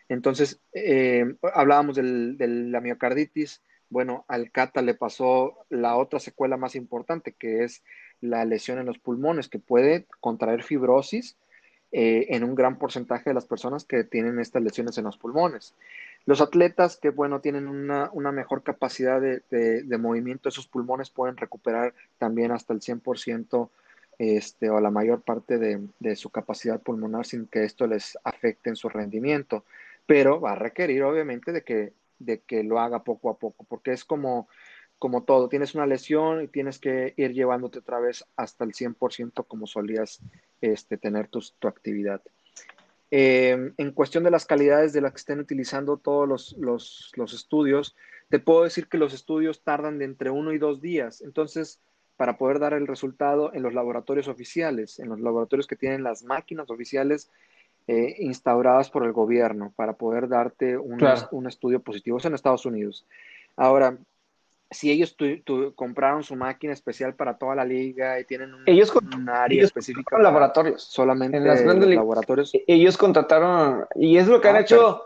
S3: Entonces, eh, hablábamos de la miocarditis. Bueno, al Cata le pasó la otra secuela más importante, que es la lesión en los pulmones, que puede contraer fibrosis eh, en un gran porcentaje de las personas que tienen estas lesiones en los pulmones. Los atletas que, bueno, tienen una, mejor capacidad de, movimiento de sus pulmones pueden recuperar también hasta el 100% este, o la mayor parte de, su capacidad pulmonar sin que esto les afecte en su rendimiento. Pero va a requerir, obviamente, de que, de que lo haga poco a poco, porque es como, como todo, tienes una lesión y tienes que ir llevándote otra vez hasta el 100% como solías este, tener tu actividad. Eh, en cuestión de las calidades de las que estén utilizando todos los, estudios, te puedo decir que los estudios tardan de entre uno y dos días. Entonces, para poder dar el resultado en los laboratorios oficiales, en los laboratorios que tienen las máquinas oficiales eh, instauradas por el gobierno para poder darte un, un estudio positivo. Eso en Estados Unidos. Ahora, si ellos compraron su máquina especial para toda la liga y tienen un,
S1: ellos
S3: área específica.
S1: laboratorios.
S3: Solamente en las grandes laboratorios.
S1: E-, ellos contrataron, y es lo que han ah, hecho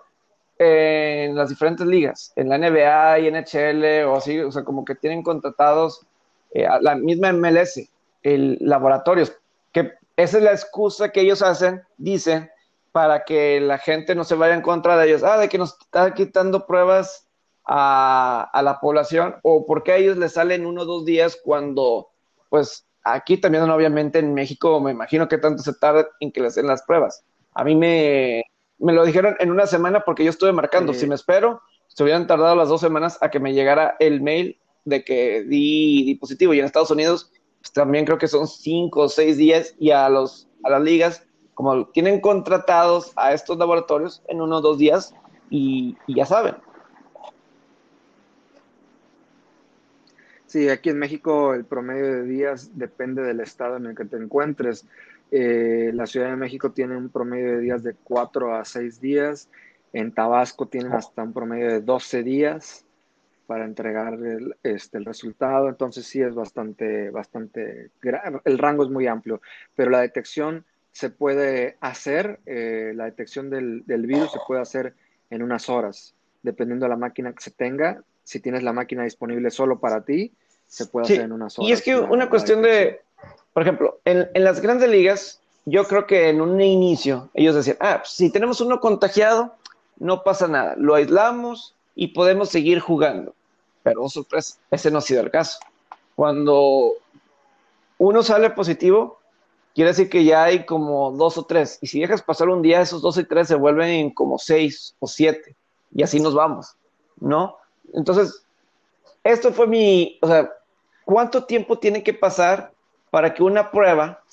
S1: en las diferentes ligas, en la NBA y NHL, o así, o sea, como que tienen contratados eh, la misma MLS, el laboratorios, que esa es la excusa que ellos hacen, dicen, para que la gente no se vaya en contra de ellos. Ah, de que nos está quitando pruebas a, la población o porque a ellos les salen uno o dos días cuando, pues aquí también obviamente en México me imagino que tanto se tarda en que les den las pruebas. A mí me, me lo dijeron en una semana porque yo estuve marcando, si me espero, se hubieran tardado las dos semanas a que me llegara el mail de que di, positivo. Y en Estados Unidos pues, también creo que son cinco o seis días y a, los, a las ligas como tienen contratados a estos laboratorios en uno o dos días y ya saben,
S3: Sí, aquí en México el promedio de días depende del estado en el que te encuentres. Eh, la Ciudad de México tiene un promedio de días de 4 a 6 días. En Tabasco tienen oh. hasta un promedio de 12 días para entregar el, este, el resultado. Entonces sí es bastante, bastante, el rango es muy amplio, pero la detección se puede hacer, eh, la detección del, del virus se puede hacer en unas horas, dependiendo de la máquina que se tenga. Si tienes la máquina disponible solo para ti, se puede hacer en una sola.
S1: Y es que una cuestión de, por ejemplo, en, las grandes ligas, yo creo que en un inicio ellos decían, ah, pues, si tenemos uno contagiado, no pasa nada, lo aislamos y podemos seguir jugando. Pero, oh, sorpresa, ese no ha sido el caso. Cuando uno sale positivo, quiere decir que ya hay como dos o tres. Y si dejas pasar un día, esos dos y tres se vuelven como seis o siete. Y así nos vamos, ¿no? Entonces, esto fue mi, o sea, ¿cuánto tiempo tiene que pasar para que una prueba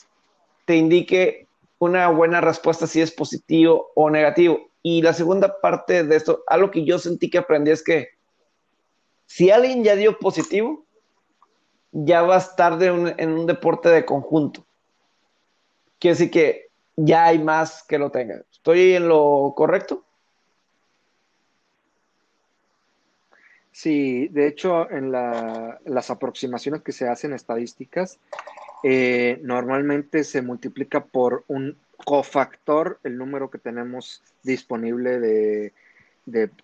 S1: te indique una buena respuesta si es positivo o negativo? Y la segunda parte de esto, algo que yo sentí que aprendí es que si alguien ya dio positivo, ya va a en un deporte de conjunto. Quiere decir que ya hay más que lo tengan. ¿Estoy en lo correcto?
S3: Sí, de hecho, en las aproximaciones que se hacen estadísticas, eh, normalmente se multiplica por un cofactor el número que tenemos disponible de,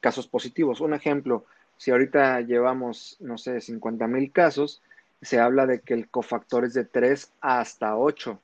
S3: casos positivos. Un ejemplo, si ahorita llevamos, no sé, 50 mil casos, se habla de que el cofactor es de 3 hasta 8.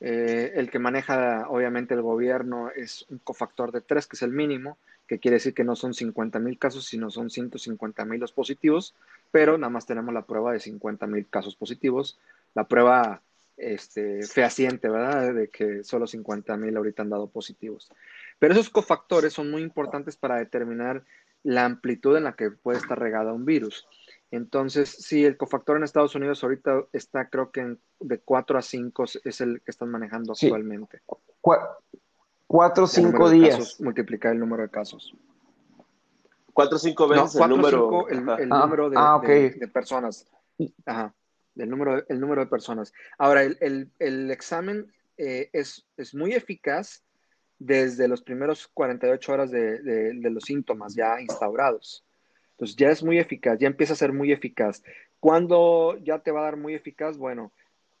S3: Eh, el que maneja, obviamente, el gobierno es un cofactor de 3, que es el mínimo, que quiere decir que no son 50 mil casos, sino son 150 mil los positivos, pero nada más tenemos la prueba de 50 mil casos positivos, la prueba este, fehaciente, ¿verdad? De que solo 50 mil ahorita han dado positivos. Pero esos cofactores son muy importantes para determinar la amplitud en la que puede estar regada un virus. Entonces, sí, el cofactor en Estados Unidos ahorita está, creo que de 4 a 5 es el que están manejando actualmente
S1: cuatro o cinco días.
S3: multiplicar el número de casos.
S2: Cuatro o cinco veces el número.
S3: el, número de, ah, de, personas. Ajá. El número, el número de personas. Ahora, el, examen eh, es, es, muy eficaz desde los primeros 48 horas de, de, los síntomas ya instaurados. Entonces ya es muy eficaz, ya empieza a ser muy eficaz. ¿Cuándo ya te va a dar muy eficaz? Bueno,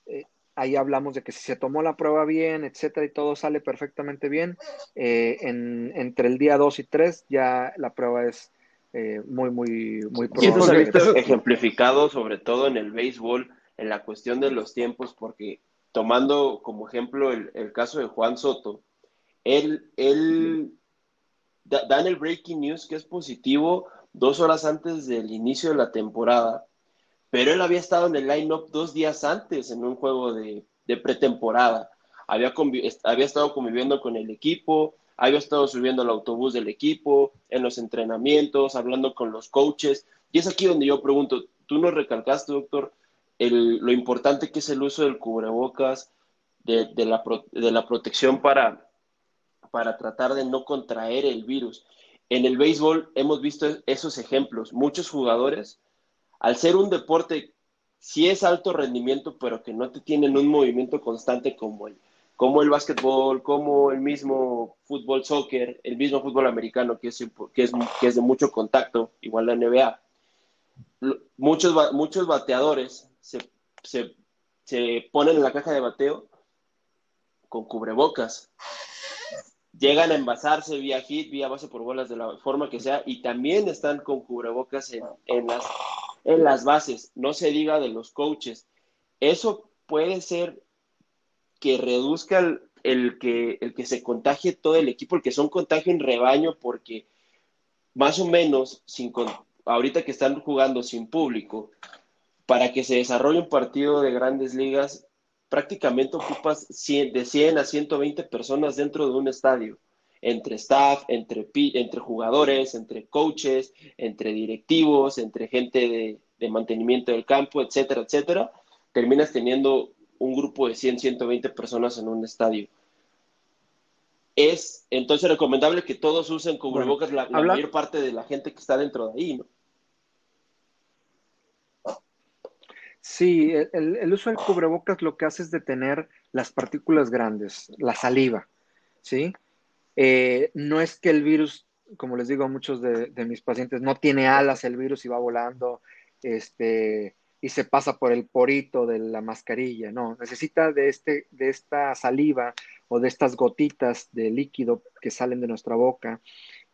S3: eh, ahí hablamos de que si se tomó la prueba bien, etcétera, y todo sale perfectamente bien, eh, en, entre el día 2 y 3 ya la prueba es eh, muy, muy, muy
S2: probable. ejemplificado sobre todo en el béisbol, en la cuestión de los tiempos, porque tomando como ejemplo el, caso de Juan Soto, él, él da, en el breaking news que es positivo dos horas antes del inicio de la temporada pero él había estado en el line-up dos días antes en un juego de, pretemporada. Había, estado conviviendo con el equipo, había estado subiendo al autobús del equipo, en los entrenamientos, hablando con los coaches. Y es aquí donde yo pregunto, tú nos recalcaste, doctor, lo importante que es el uso del cubrebocas, de, la, de la, protección para, para tratar de no contraer el virus. En el béisbol hemos visto esos ejemplos. Muchos jugadores al ser un deporte sí es alto rendimiento, pero que no te tienen un movimiento constante como el, como el básquetbol, como el mismo fútbol, soccer, el mismo fútbol americano, que es, que es, que es de mucho contacto, igual la NBA. Muchos, muchos bateadores se, se, se ponen en la caja de bateo con cubrebocas llegan a envasarse vía hit, vía base por bolas de la forma que sea, y también están con cubrebocas en, las, en las bases. No se diga de los coaches. Eso puede ser que reduzca el, que, el que se contagie todo el equipo, el que son contagio en rebaño, porque más o menos, sin, ahorita que están jugando sin público, para que se desarrolle un partido de grandes ligas, prácticamente ocupas de 100 a 120 personas dentro de un estadio, entre staff, entre, entre jugadores, entre coaches, entre directivos, entre gente de, mantenimiento del campo, etcétera, etcétera, terminas teniendo un grupo de 100, 120 personas en un estadio. Es entonces recomendable que todos usen cubrebocas la, la mayor parte de la gente que está dentro de ahí, ¿no?
S3: Sí, el, uso del cubrebocas lo que hace es detener las partículas grandes, la saliva, ¿sí? Eh, no es que el virus, como les digo a muchos de, mis pacientes, no tiene alas el virus y va volando este, y se pasa por el porito de la mascarilla, no, necesita de, este, de esta saliva o de estas gotitas de líquido que salen de nuestra boca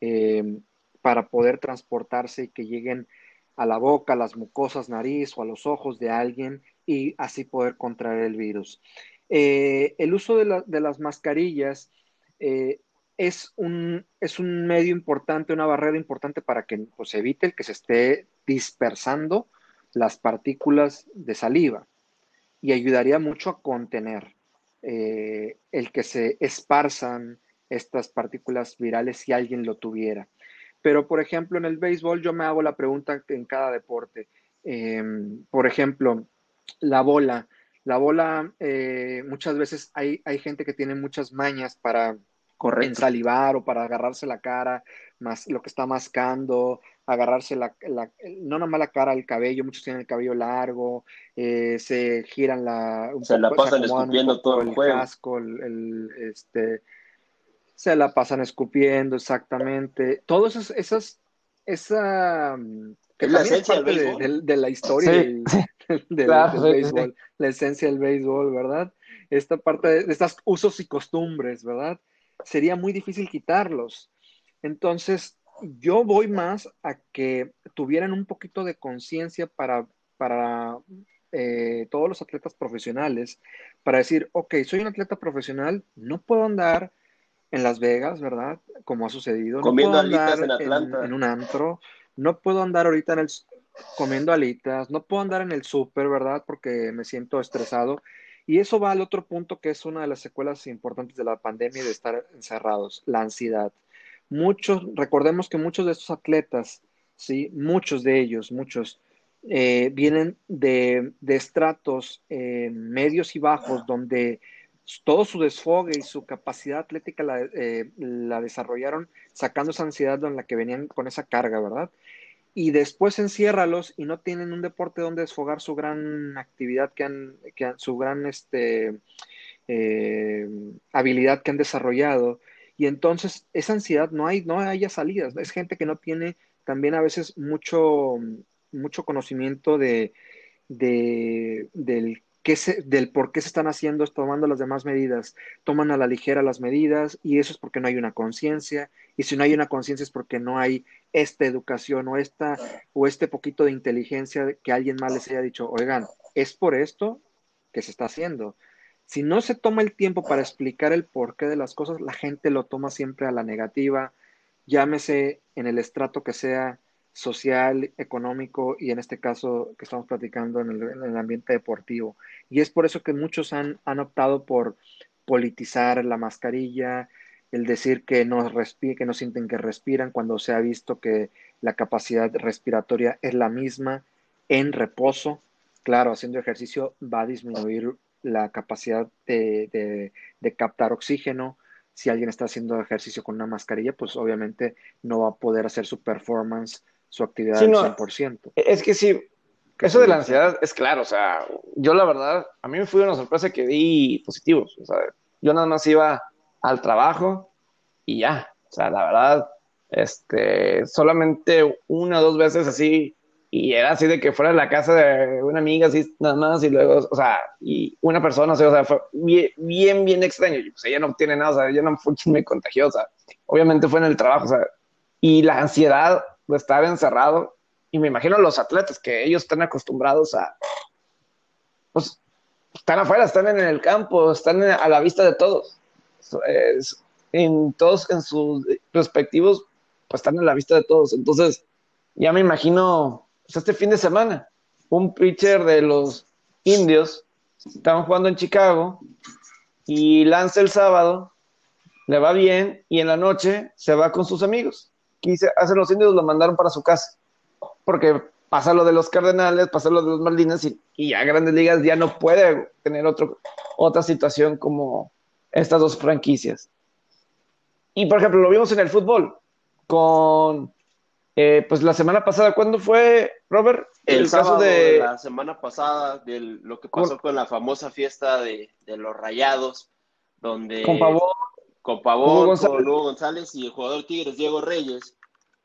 S3: eh, para poder transportarse y que lleguen a la boca, a las mucosas, nariz o a los ojos de alguien y así poder contraer el virus. Eh, el uso de, las mascarillas eh, es, un, es, un, medio importante, una barrera importante para que pues, evite el que se esté dispersando las partículas de saliva y ayudaría mucho a contener eh, el que se esparzan estas partículas virales si alguien lo tuviera. Pero, por ejemplo, en el béisbol yo me hago la pregunta en cada deporte. Em, por ejemplo, la bola. La bola, eh, muchas veces hay, hay, gente que tiene muchas mañas para ensalivar o para agarrarse la cara, más lo que está mascando, agarrarse la, no nomás la cara, el cabello, muchos tienen el cabello largo, eh, se giran la...
S2: se la pasan escupiendo todo el,
S3: el casco, el, este, se la pasan escupiendo, exactamente. Todas esas, esas esa
S2: que la esencia
S3: de, la historia del, *laughs* béisbol, la esencia del béisbol, ¿verdad? Esta parte de, estos usos y costumbres, ¿verdad? Sería muy difícil quitarlos. Entonces, yo voy más a que tuvieran un poquito de conciencia para, para eh, todos los atletas profesionales, para decir, ok, soy un atleta profesional, no puedo andar en Las Vegas, ¿verdad? Como ha sucedido.
S2: Comiendo alitas en Atlanta.
S3: En, un antro. No puedo andar ahorita en el comiendo alitas, no puedo andar en el súper, ¿verdad? Porque me siento estresado. Y eso va al otro punto que es una de las secuelas importantes de la pandemia de estar encerrados, la ansiedad. Muchos, recordemos que muchos de estos atletas, sí, muchos de ellos, muchos, eh, vienen de, estratos eh, medios y bajos donde todo su desfogue y su capacidad atlética la, eh, la, desarrollaron sacando esa ansiedad en la que venían con esa carga, ¿verdad? Y después enciérralos y no tienen un deporte donde desfogar su gran actividad que han, que su gran este, eh, habilidad que han desarrollado. Y entonces esa ansiedad no hay, no haya salidas. Es gente que no tiene también a veces mucho, mucho conocimiento de, de, del del por qué se están haciendo, tomando las demás medidas, toman a la ligera las medidas y eso es porque no hay una conciencia. Y si no hay una conciencia es porque no hay esta educación o esta o este poquito de inteligencia que alguien más les haya dicho, oigan, es por esto que se está haciendo. Si no se toma el tiempo para explicar el porqué de las cosas, la gente lo toma siempre a la negativa, llámese en el estrato que sea, social, económico y en este caso que estamos platicando en el, ambiente deportivo. Y es por eso que muchos han, optado por politizar la mascarilla, el decir que no, que no sienten que respiran cuando se ha visto que la capacidad respiratoria es la misma en reposo. Claro, haciendo ejercicio va a disminuir la capacidad de captar oxígeno, si alguien está haciendo ejercicio con una mascarilla, pues obviamente no va a poder hacer su performance su actividad al 100%.
S1: Es que sí, Eso de la ansiedad es claro, o sea, yo la verdad, a mí me fue una sorpresa que di positivos, o sea, yo nada más iba al trabajo y ya, o sea, la verdad, este, solamente una o dos veces así, y era así de que fuera de la casa de una amiga, así nada más, y luego, o sea, y una persona, o sea, fue bien, bien, bien extraño, o sea, ella no tiene nada, o sea, ella no fue *laughs* quien me contagió, o sea, obviamente fue en el trabajo, o sea, y la ansiedad de estar encerrado, y me imagino los atletas que ellos están acostumbrados a, pues, están afuera, están en el campo, están a la vista de todos. en todos, en sus respectivos, pues están a la vista de todos. Entonces, ya me imagino, pues, este fin de semana, un pitcher de los indios, estaban jugando en Chicago y lanza el sábado, le va bien y en la noche se va con sus amigos. ¿Qué hacen los indios? Lo mandaron para su casa. Porque pasa lo de los Cardenales, pasa lo de los Marlins y, ya Grandes Ligas ya no puede tener otro, otra situación como estas dos franquicias. Y por ejemplo, lo vimos en el fútbol con, eh, pues la semana pasada, ¿cuándo fue, Robert?
S2: El, caso de... la semana pasada, de lo que pasó con, la famosa fiesta de, los Rayados, donde...
S1: Con Pavón.
S2: Con Pavón, con Hugo González y el jugador Tigres, Diego Reyes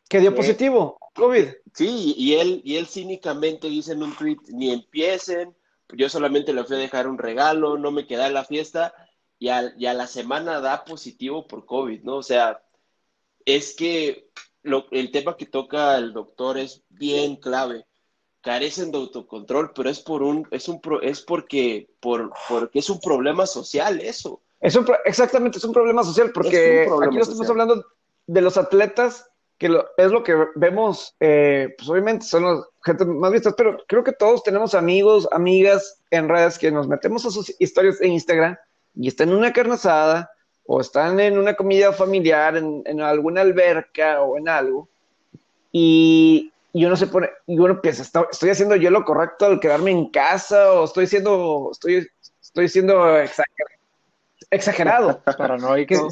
S1: que dio positivo, COVID.
S2: Sí, y él, y él cínicamente dice en un tweet, ni empiecen, yo solamente le fui a dejar un regalo, no me queda en la fiesta, y a, la semana da positivo por COVID, ¿no? O sea, es que lo, el tema que toca el doctor es bien clave. Carecen de autocontrol, pero es por un, es un es porque, por, porque es un problema social eso.
S1: Es un, exactamente, es un problema social, porque aquí no estamos hablando de los atletas que es lo que vemos, eh, pues obviamente son los gente más vistas, pero creo que todos tenemos amigos, amigas en redes que nos metemos a sus historias en Instagram y están en una carne asada o están en una comida familiar, en, alguna alberca o en algo, y, y uno se pone, y uno piensa, ¿estoy haciendo yo lo correcto al quedarme en casa o estoy siendo, estoy, estoy siendo exagerado?
S3: Paranoico.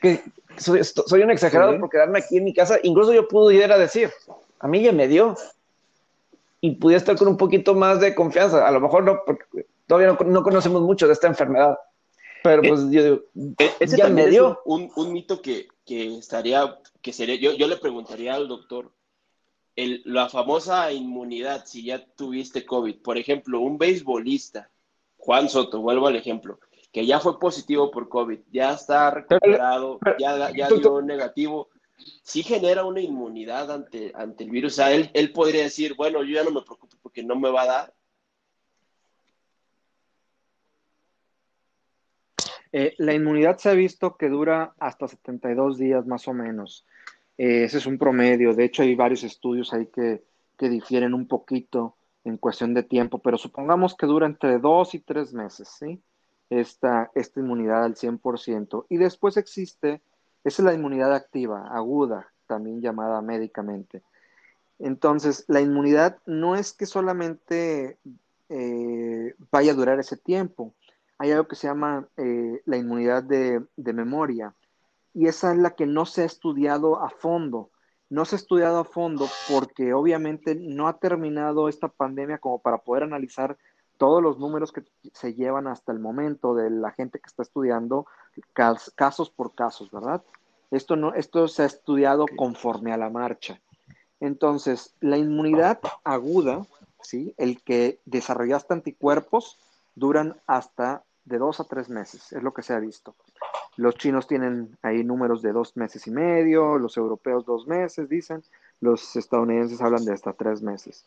S1: Que, soy, un exagerado por quedarme aquí en mi casa. Incluso yo pudiera decir, a mí ya me dio. Y pudiera estar con un poquito más de confianza. A lo mejor no, porque todavía no, conocemos mucho de esta enfermedad. Pero pues yo digo,
S2: e, ese ya me dio. Un, un, mito que, que, estaría, que sería, yo, yo le preguntaría al doctor, el, la famosa inmunidad, si ya tuviste COVID, por ejemplo, un beisbolista, Juan Soto, vuelvo al ejemplo, que ya fue positivo por COVID, ya está recuperado, ya, ya dio negativo, sí genera una inmunidad ante, ante el virus. O sea, él, él podría decir, bueno, yo ya no me preocupo porque no me va a dar.
S3: Eh, la inmunidad se ha visto que dura hasta 72 días más o menos. Eh, ese es un promedio. De hecho, hay varios estudios ahí que, que difieren un poquito en cuestión de tiempo, pero supongamos que dura entre dos y tres meses, ¿sí? Esta, esta inmunidad al 100%. Y después existe, es la inmunidad activa, aguda, también llamada médicamente. Entonces, la inmunidad no es que solamente eh, vaya a durar ese tiempo. Hay algo que se llama eh, la inmunidad de, de, memoria. Y esa es la que no se ha estudiado a fondo. No se ha estudiado a fondo porque obviamente no ha terminado esta pandemia como para poder analizar todos los números que se llevan hasta el momento de la gente que está estudiando casos por casos, ¿verdad? Esto, no, esto se ha estudiado conforme a la marcha. Entonces, la inmunidad aguda, ¿sí? el que desarrollaste anticuerpos, duran hasta de dos a tres meses, es lo que se ha visto. Los chinos tienen ahí números de dos meses y medio, los europeos dos meses, dicen, los estadounidenses hablan de hasta tres meses.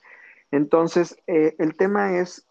S3: Entonces, eh, el tema es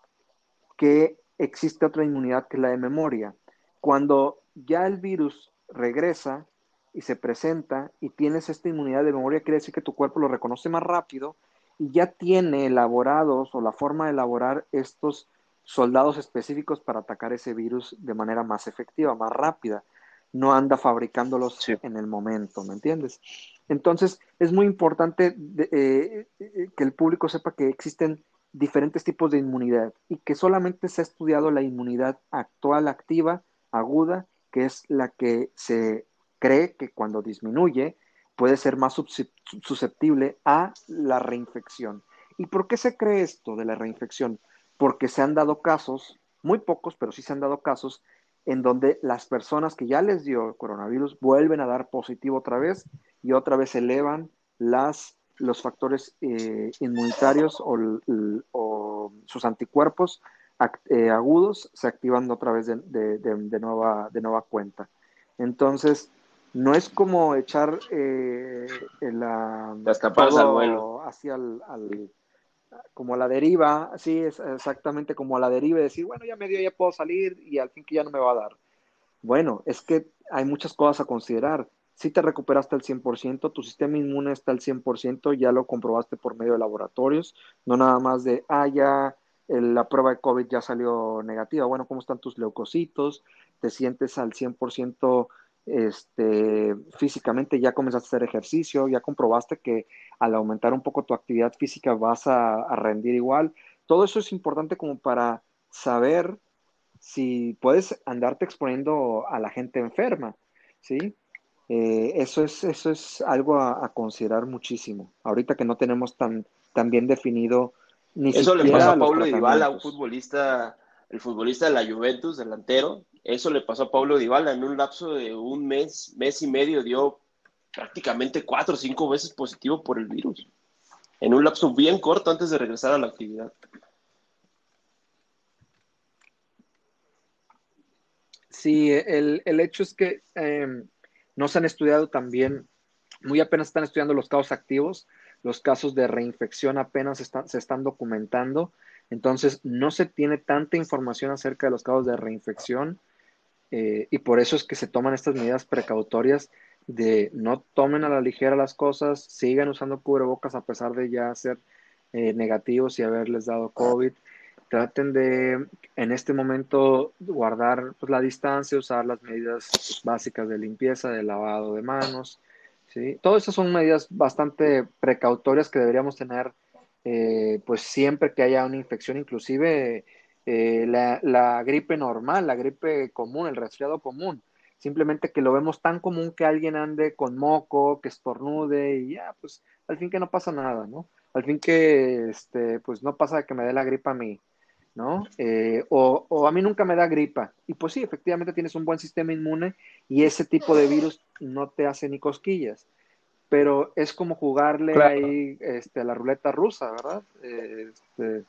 S3: que existe otra inmunidad que es la de memoria. Cuando ya el virus regresa y se presenta y tienes esta inmunidad de memoria, quiere decir que tu cuerpo lo reconoce más rápido y ya tiene elaborados o la forma de elaborar estos soldados específicos para atacar ese virus de manera más efectiva, más rápida. No anda fabricándolos en el momento, ¿me entiendes? Entonces, es muy importante eh, eh, que el público sepa que existen diferentes tipos de inmunidad y que solamente se ha estudiado la inmunidad actual activa, aguda, que es la que se cree que cuando disminuye puede ser más susceptible a la reinfección. ¿Y por qué se cree esto de la reinfección? Porque se han dado casos, muy pocos, pero sí se han dado casos, en donde las personas que ya les dio coronavirus vuelven a dar positivo otra vez y otra vez elevan las, los factores eh, inmunitarios o, sus anticuerpos eh, agudos se activan otra vez de, nueva, de nueva cuenta. Entonces, no es como echar eh, la, hacia al, como a la deriva, sí, es exactamente como a la deriva y decir, bueno, ya me dio, ya puedo salir y al fin que ya no me va a dar. Bueno, es que hay muchas cosas a considerar. Si te recuperaste al 100%, tu sistema inmune está al 100%, ya lo comprobaste por medio de laboratorios, no nada más de, ah, ya la prueba de COVID ya salió negativa. Bueno, ¿cómo están tus leucocitos? ¿Te sientes al 100% este, físicamente ya comenzaste a hacer ejercicio, ya comprobaste que al aumentar un poco tu actividad física vas a, rendir igual. Todo eso es importante como para saber si puedes andarte exponiendo a la gente enferma, ¿sí? Eh, eso, es, eso es algo a, considerar muchísimo. Ahorita que no tenemos tan, tan bien definido
S2: ni Eso le pasó a Pablo Dybala, un futbolista, el futbolista de la Juventus, delantero, eso le pasó a Pablo Dybala en un lapso de un mes, mes y medio, dio prácticamente cuatro o cinco veces positivo por el virus. En un lapso bien corto antes de regresar a la actividad.
S3: Sí, el, hecho es que em, no se han estudiado también, muy apenas están estudiando los casos activos, los casos de reinfección apenas se están documentando, entonces no se tiene tanta información acerca de los casos de reinfección eh, y por eso es que se toman estas medidas precautorias de no tomen a la ligera las cosas, sigan usando cubrebocas a pesar de ya ser eh, negativos y haberles dado COVID. Traten de en este momento guardar pues, la distancia, usar las medidas básicas de limpieza, de lavado de manos. ¿sí? Todas esas son medidas bastante precautorias que deberíamos tener eh, pues siempre que haya una infección, inclusive eh, la, gripe normal, la gripe común, el resfriado común. Simplemente que lo vemos tan común que alguien ande con moco, que estornude y ya, pues al fin que no pasa nada, ¿no? Al fin que, este, pues no pasa que me dé la gripa a mí, ¿no? Eh, o, o, a mí nunca me da gripa. Y pues sí, efectivamente tienes un buen sistema inmune y ese tipo de virus no te hace ni cosquillas. Pero es como jugarle ahí este, a la ruleta rusa, ¿verdad? Este,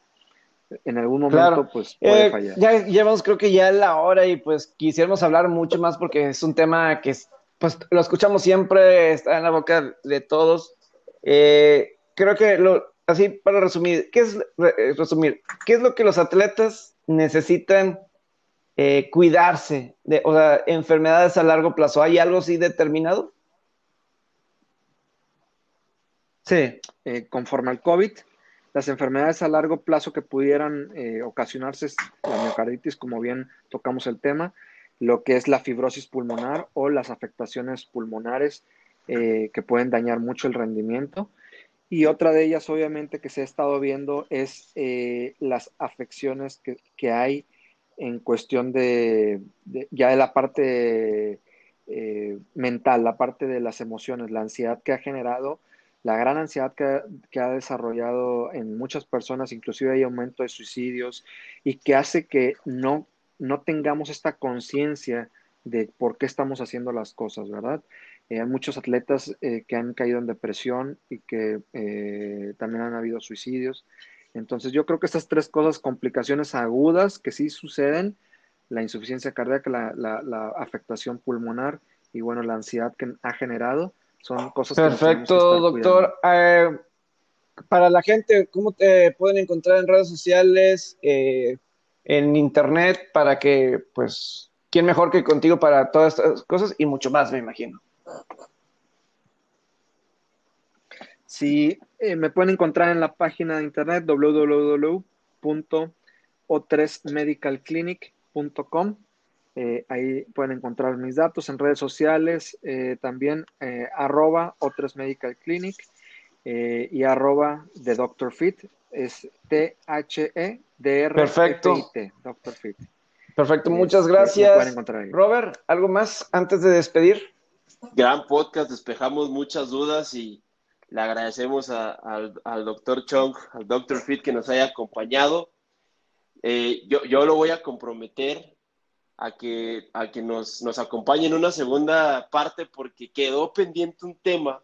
S3: en algún momento pues puede
S1: eh, fallar. Ya llevamos creo que ya la hora y pues quisiéramos hablar mucho más porque es un tema que pues lo escuchamos siempre, está en la boca de todos. Eh, creo que lo, así para resumir, ¿qué es eh, resumir? ¿Qué es lo que los atletas necesitan cuidarse de, o sea, enfermedades a largo plazo? ¿Hay algo así determinado?
S3: Sí, conforme al COVID, las enfermedades a largo plazo que pudieran eh, ocasionarse la miocarditis, como bien tocamos el tema, lo que es la fibrosis pulmonar o las afectaciones pulmonares eh, que pueden dañar mucho el rendimiento. Y otra de ellas, obviamente, que se ha estado viendo es eh, las afecciones que, hay en cuestión de, ya de la parte mental, la parte de las emociones, la ansiedad que ha generado la gran ansiedad que, ha desarrollado en muchas personas, inclusive hay aumento de suicidios y que hace que no, no tengamos esta conciencia de por qué estamos haciendo las cosas, ¿verdad? Eh, hay muchos atletas eh, que han caído en depresión y que eh, también han habido suicidios. Entonces yo creo que estas tres cosas, complicaciones agudas que sí suceden, la insuficiencia cardíaca, la, la afectación pulmonar y bueno, la ansiedad que ha generado, son cosas
S1: Perfecto, doctor. Eh, para la gente, ¿cómo te pueden encontrar en redes sociales, eh, en internet, para que, pues, quién mejor que contigo para todas estas cosas y mucho más, me imagino?
S3: Sí, eh, me pueden encontrar en la página de internet www.o3medicalclinic.com eh, ahí pueden encontrar mis datos en redes sociales, eh, también arroba otras medical clinic y arroba de Dr. Fit, es T-H-E-D-R.
S1: Perfecto. Dr. Fit. Perfecto, muchas gracias. Robert, ¿algo más antes de despedir?
S2: Gran podcast, despejamos muchas dudas y Le agradecemos al, doctor Chong, al doctor Fit que nos haya acompañado. Eh, yo, yo, lo voy a comprometer a que, a que nos, nos acompañe en una segunda parte porque quedó pendiente un tema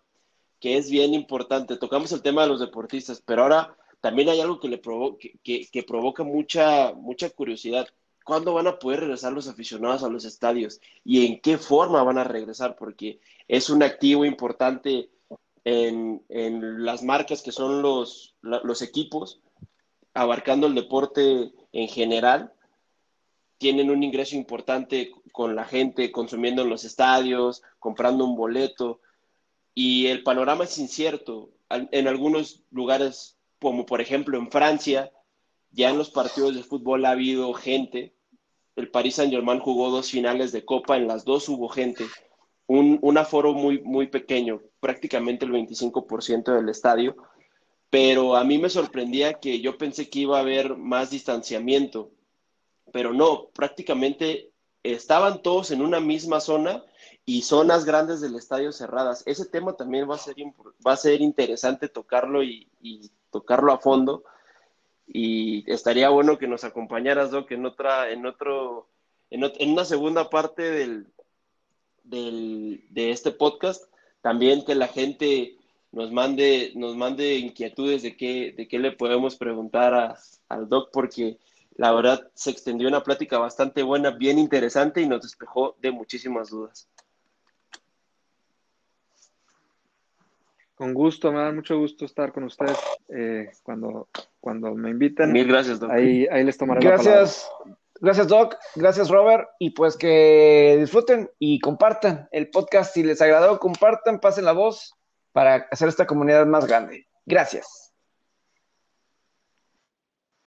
S2: que es bien importante. Tocamos el tema de los deportistas, pero ahora también hay algo que le que, que, provoca mucha, mucha curiosidad. ¿Cuándo van a poder regresar los aficionados a los estadios? ¿Y en qué forma van a regresar? Porque es un activo importante en, en las marcas que son los, los equipos, abarcando el deporte en general. Tienen un ingreso importante con la gente consumiendo en los estadios, comprando un boleto. Y el panorama es incierto. En algunos lugares como por ejemplo en Francia, ya en los partidos de fútbol ha habido gente. El Paris Saint-Germain jugó dos finales de Copa, en las dos hubo gente. Un, aforo muy, muy pequeño, prácticamente el 25% del estadio, pero a mí me sorprendía que yo pensé que iba a haber más distanciamiento, pero no, prácticamente estaban todos en una misma zona y zonas grandes del estadio cerradas. Ese tema también va a ser, va a ser interesante tocarlo y tocarlo a fondo. Y estaría bueno que nos acompañaras, Doc, en otra, en otro, en, una segunda parte del, del, de este podcast. También que la gente nos mande, nos mande inquietudes de qué, de qué le podemos preguntar al Doc, porque la verdad se extendió una plática bastante buena, bien interesante y nos despejó de muchísimas dudas.
S3: Con gusto, me da mucho gusto estar con ustedes eh, cuando, cuando me inviten.
S2: Mil gracias, Doc.
S3: Ahí, ahí les tomaré
S1: gracias, la palabra. Gracias, Doc. Gracias, Robert. Y pues que disfruten y compartan el podcast. Si les agradó, compartan, pasen la voz para hacer esta comunidad más grande. Gracias.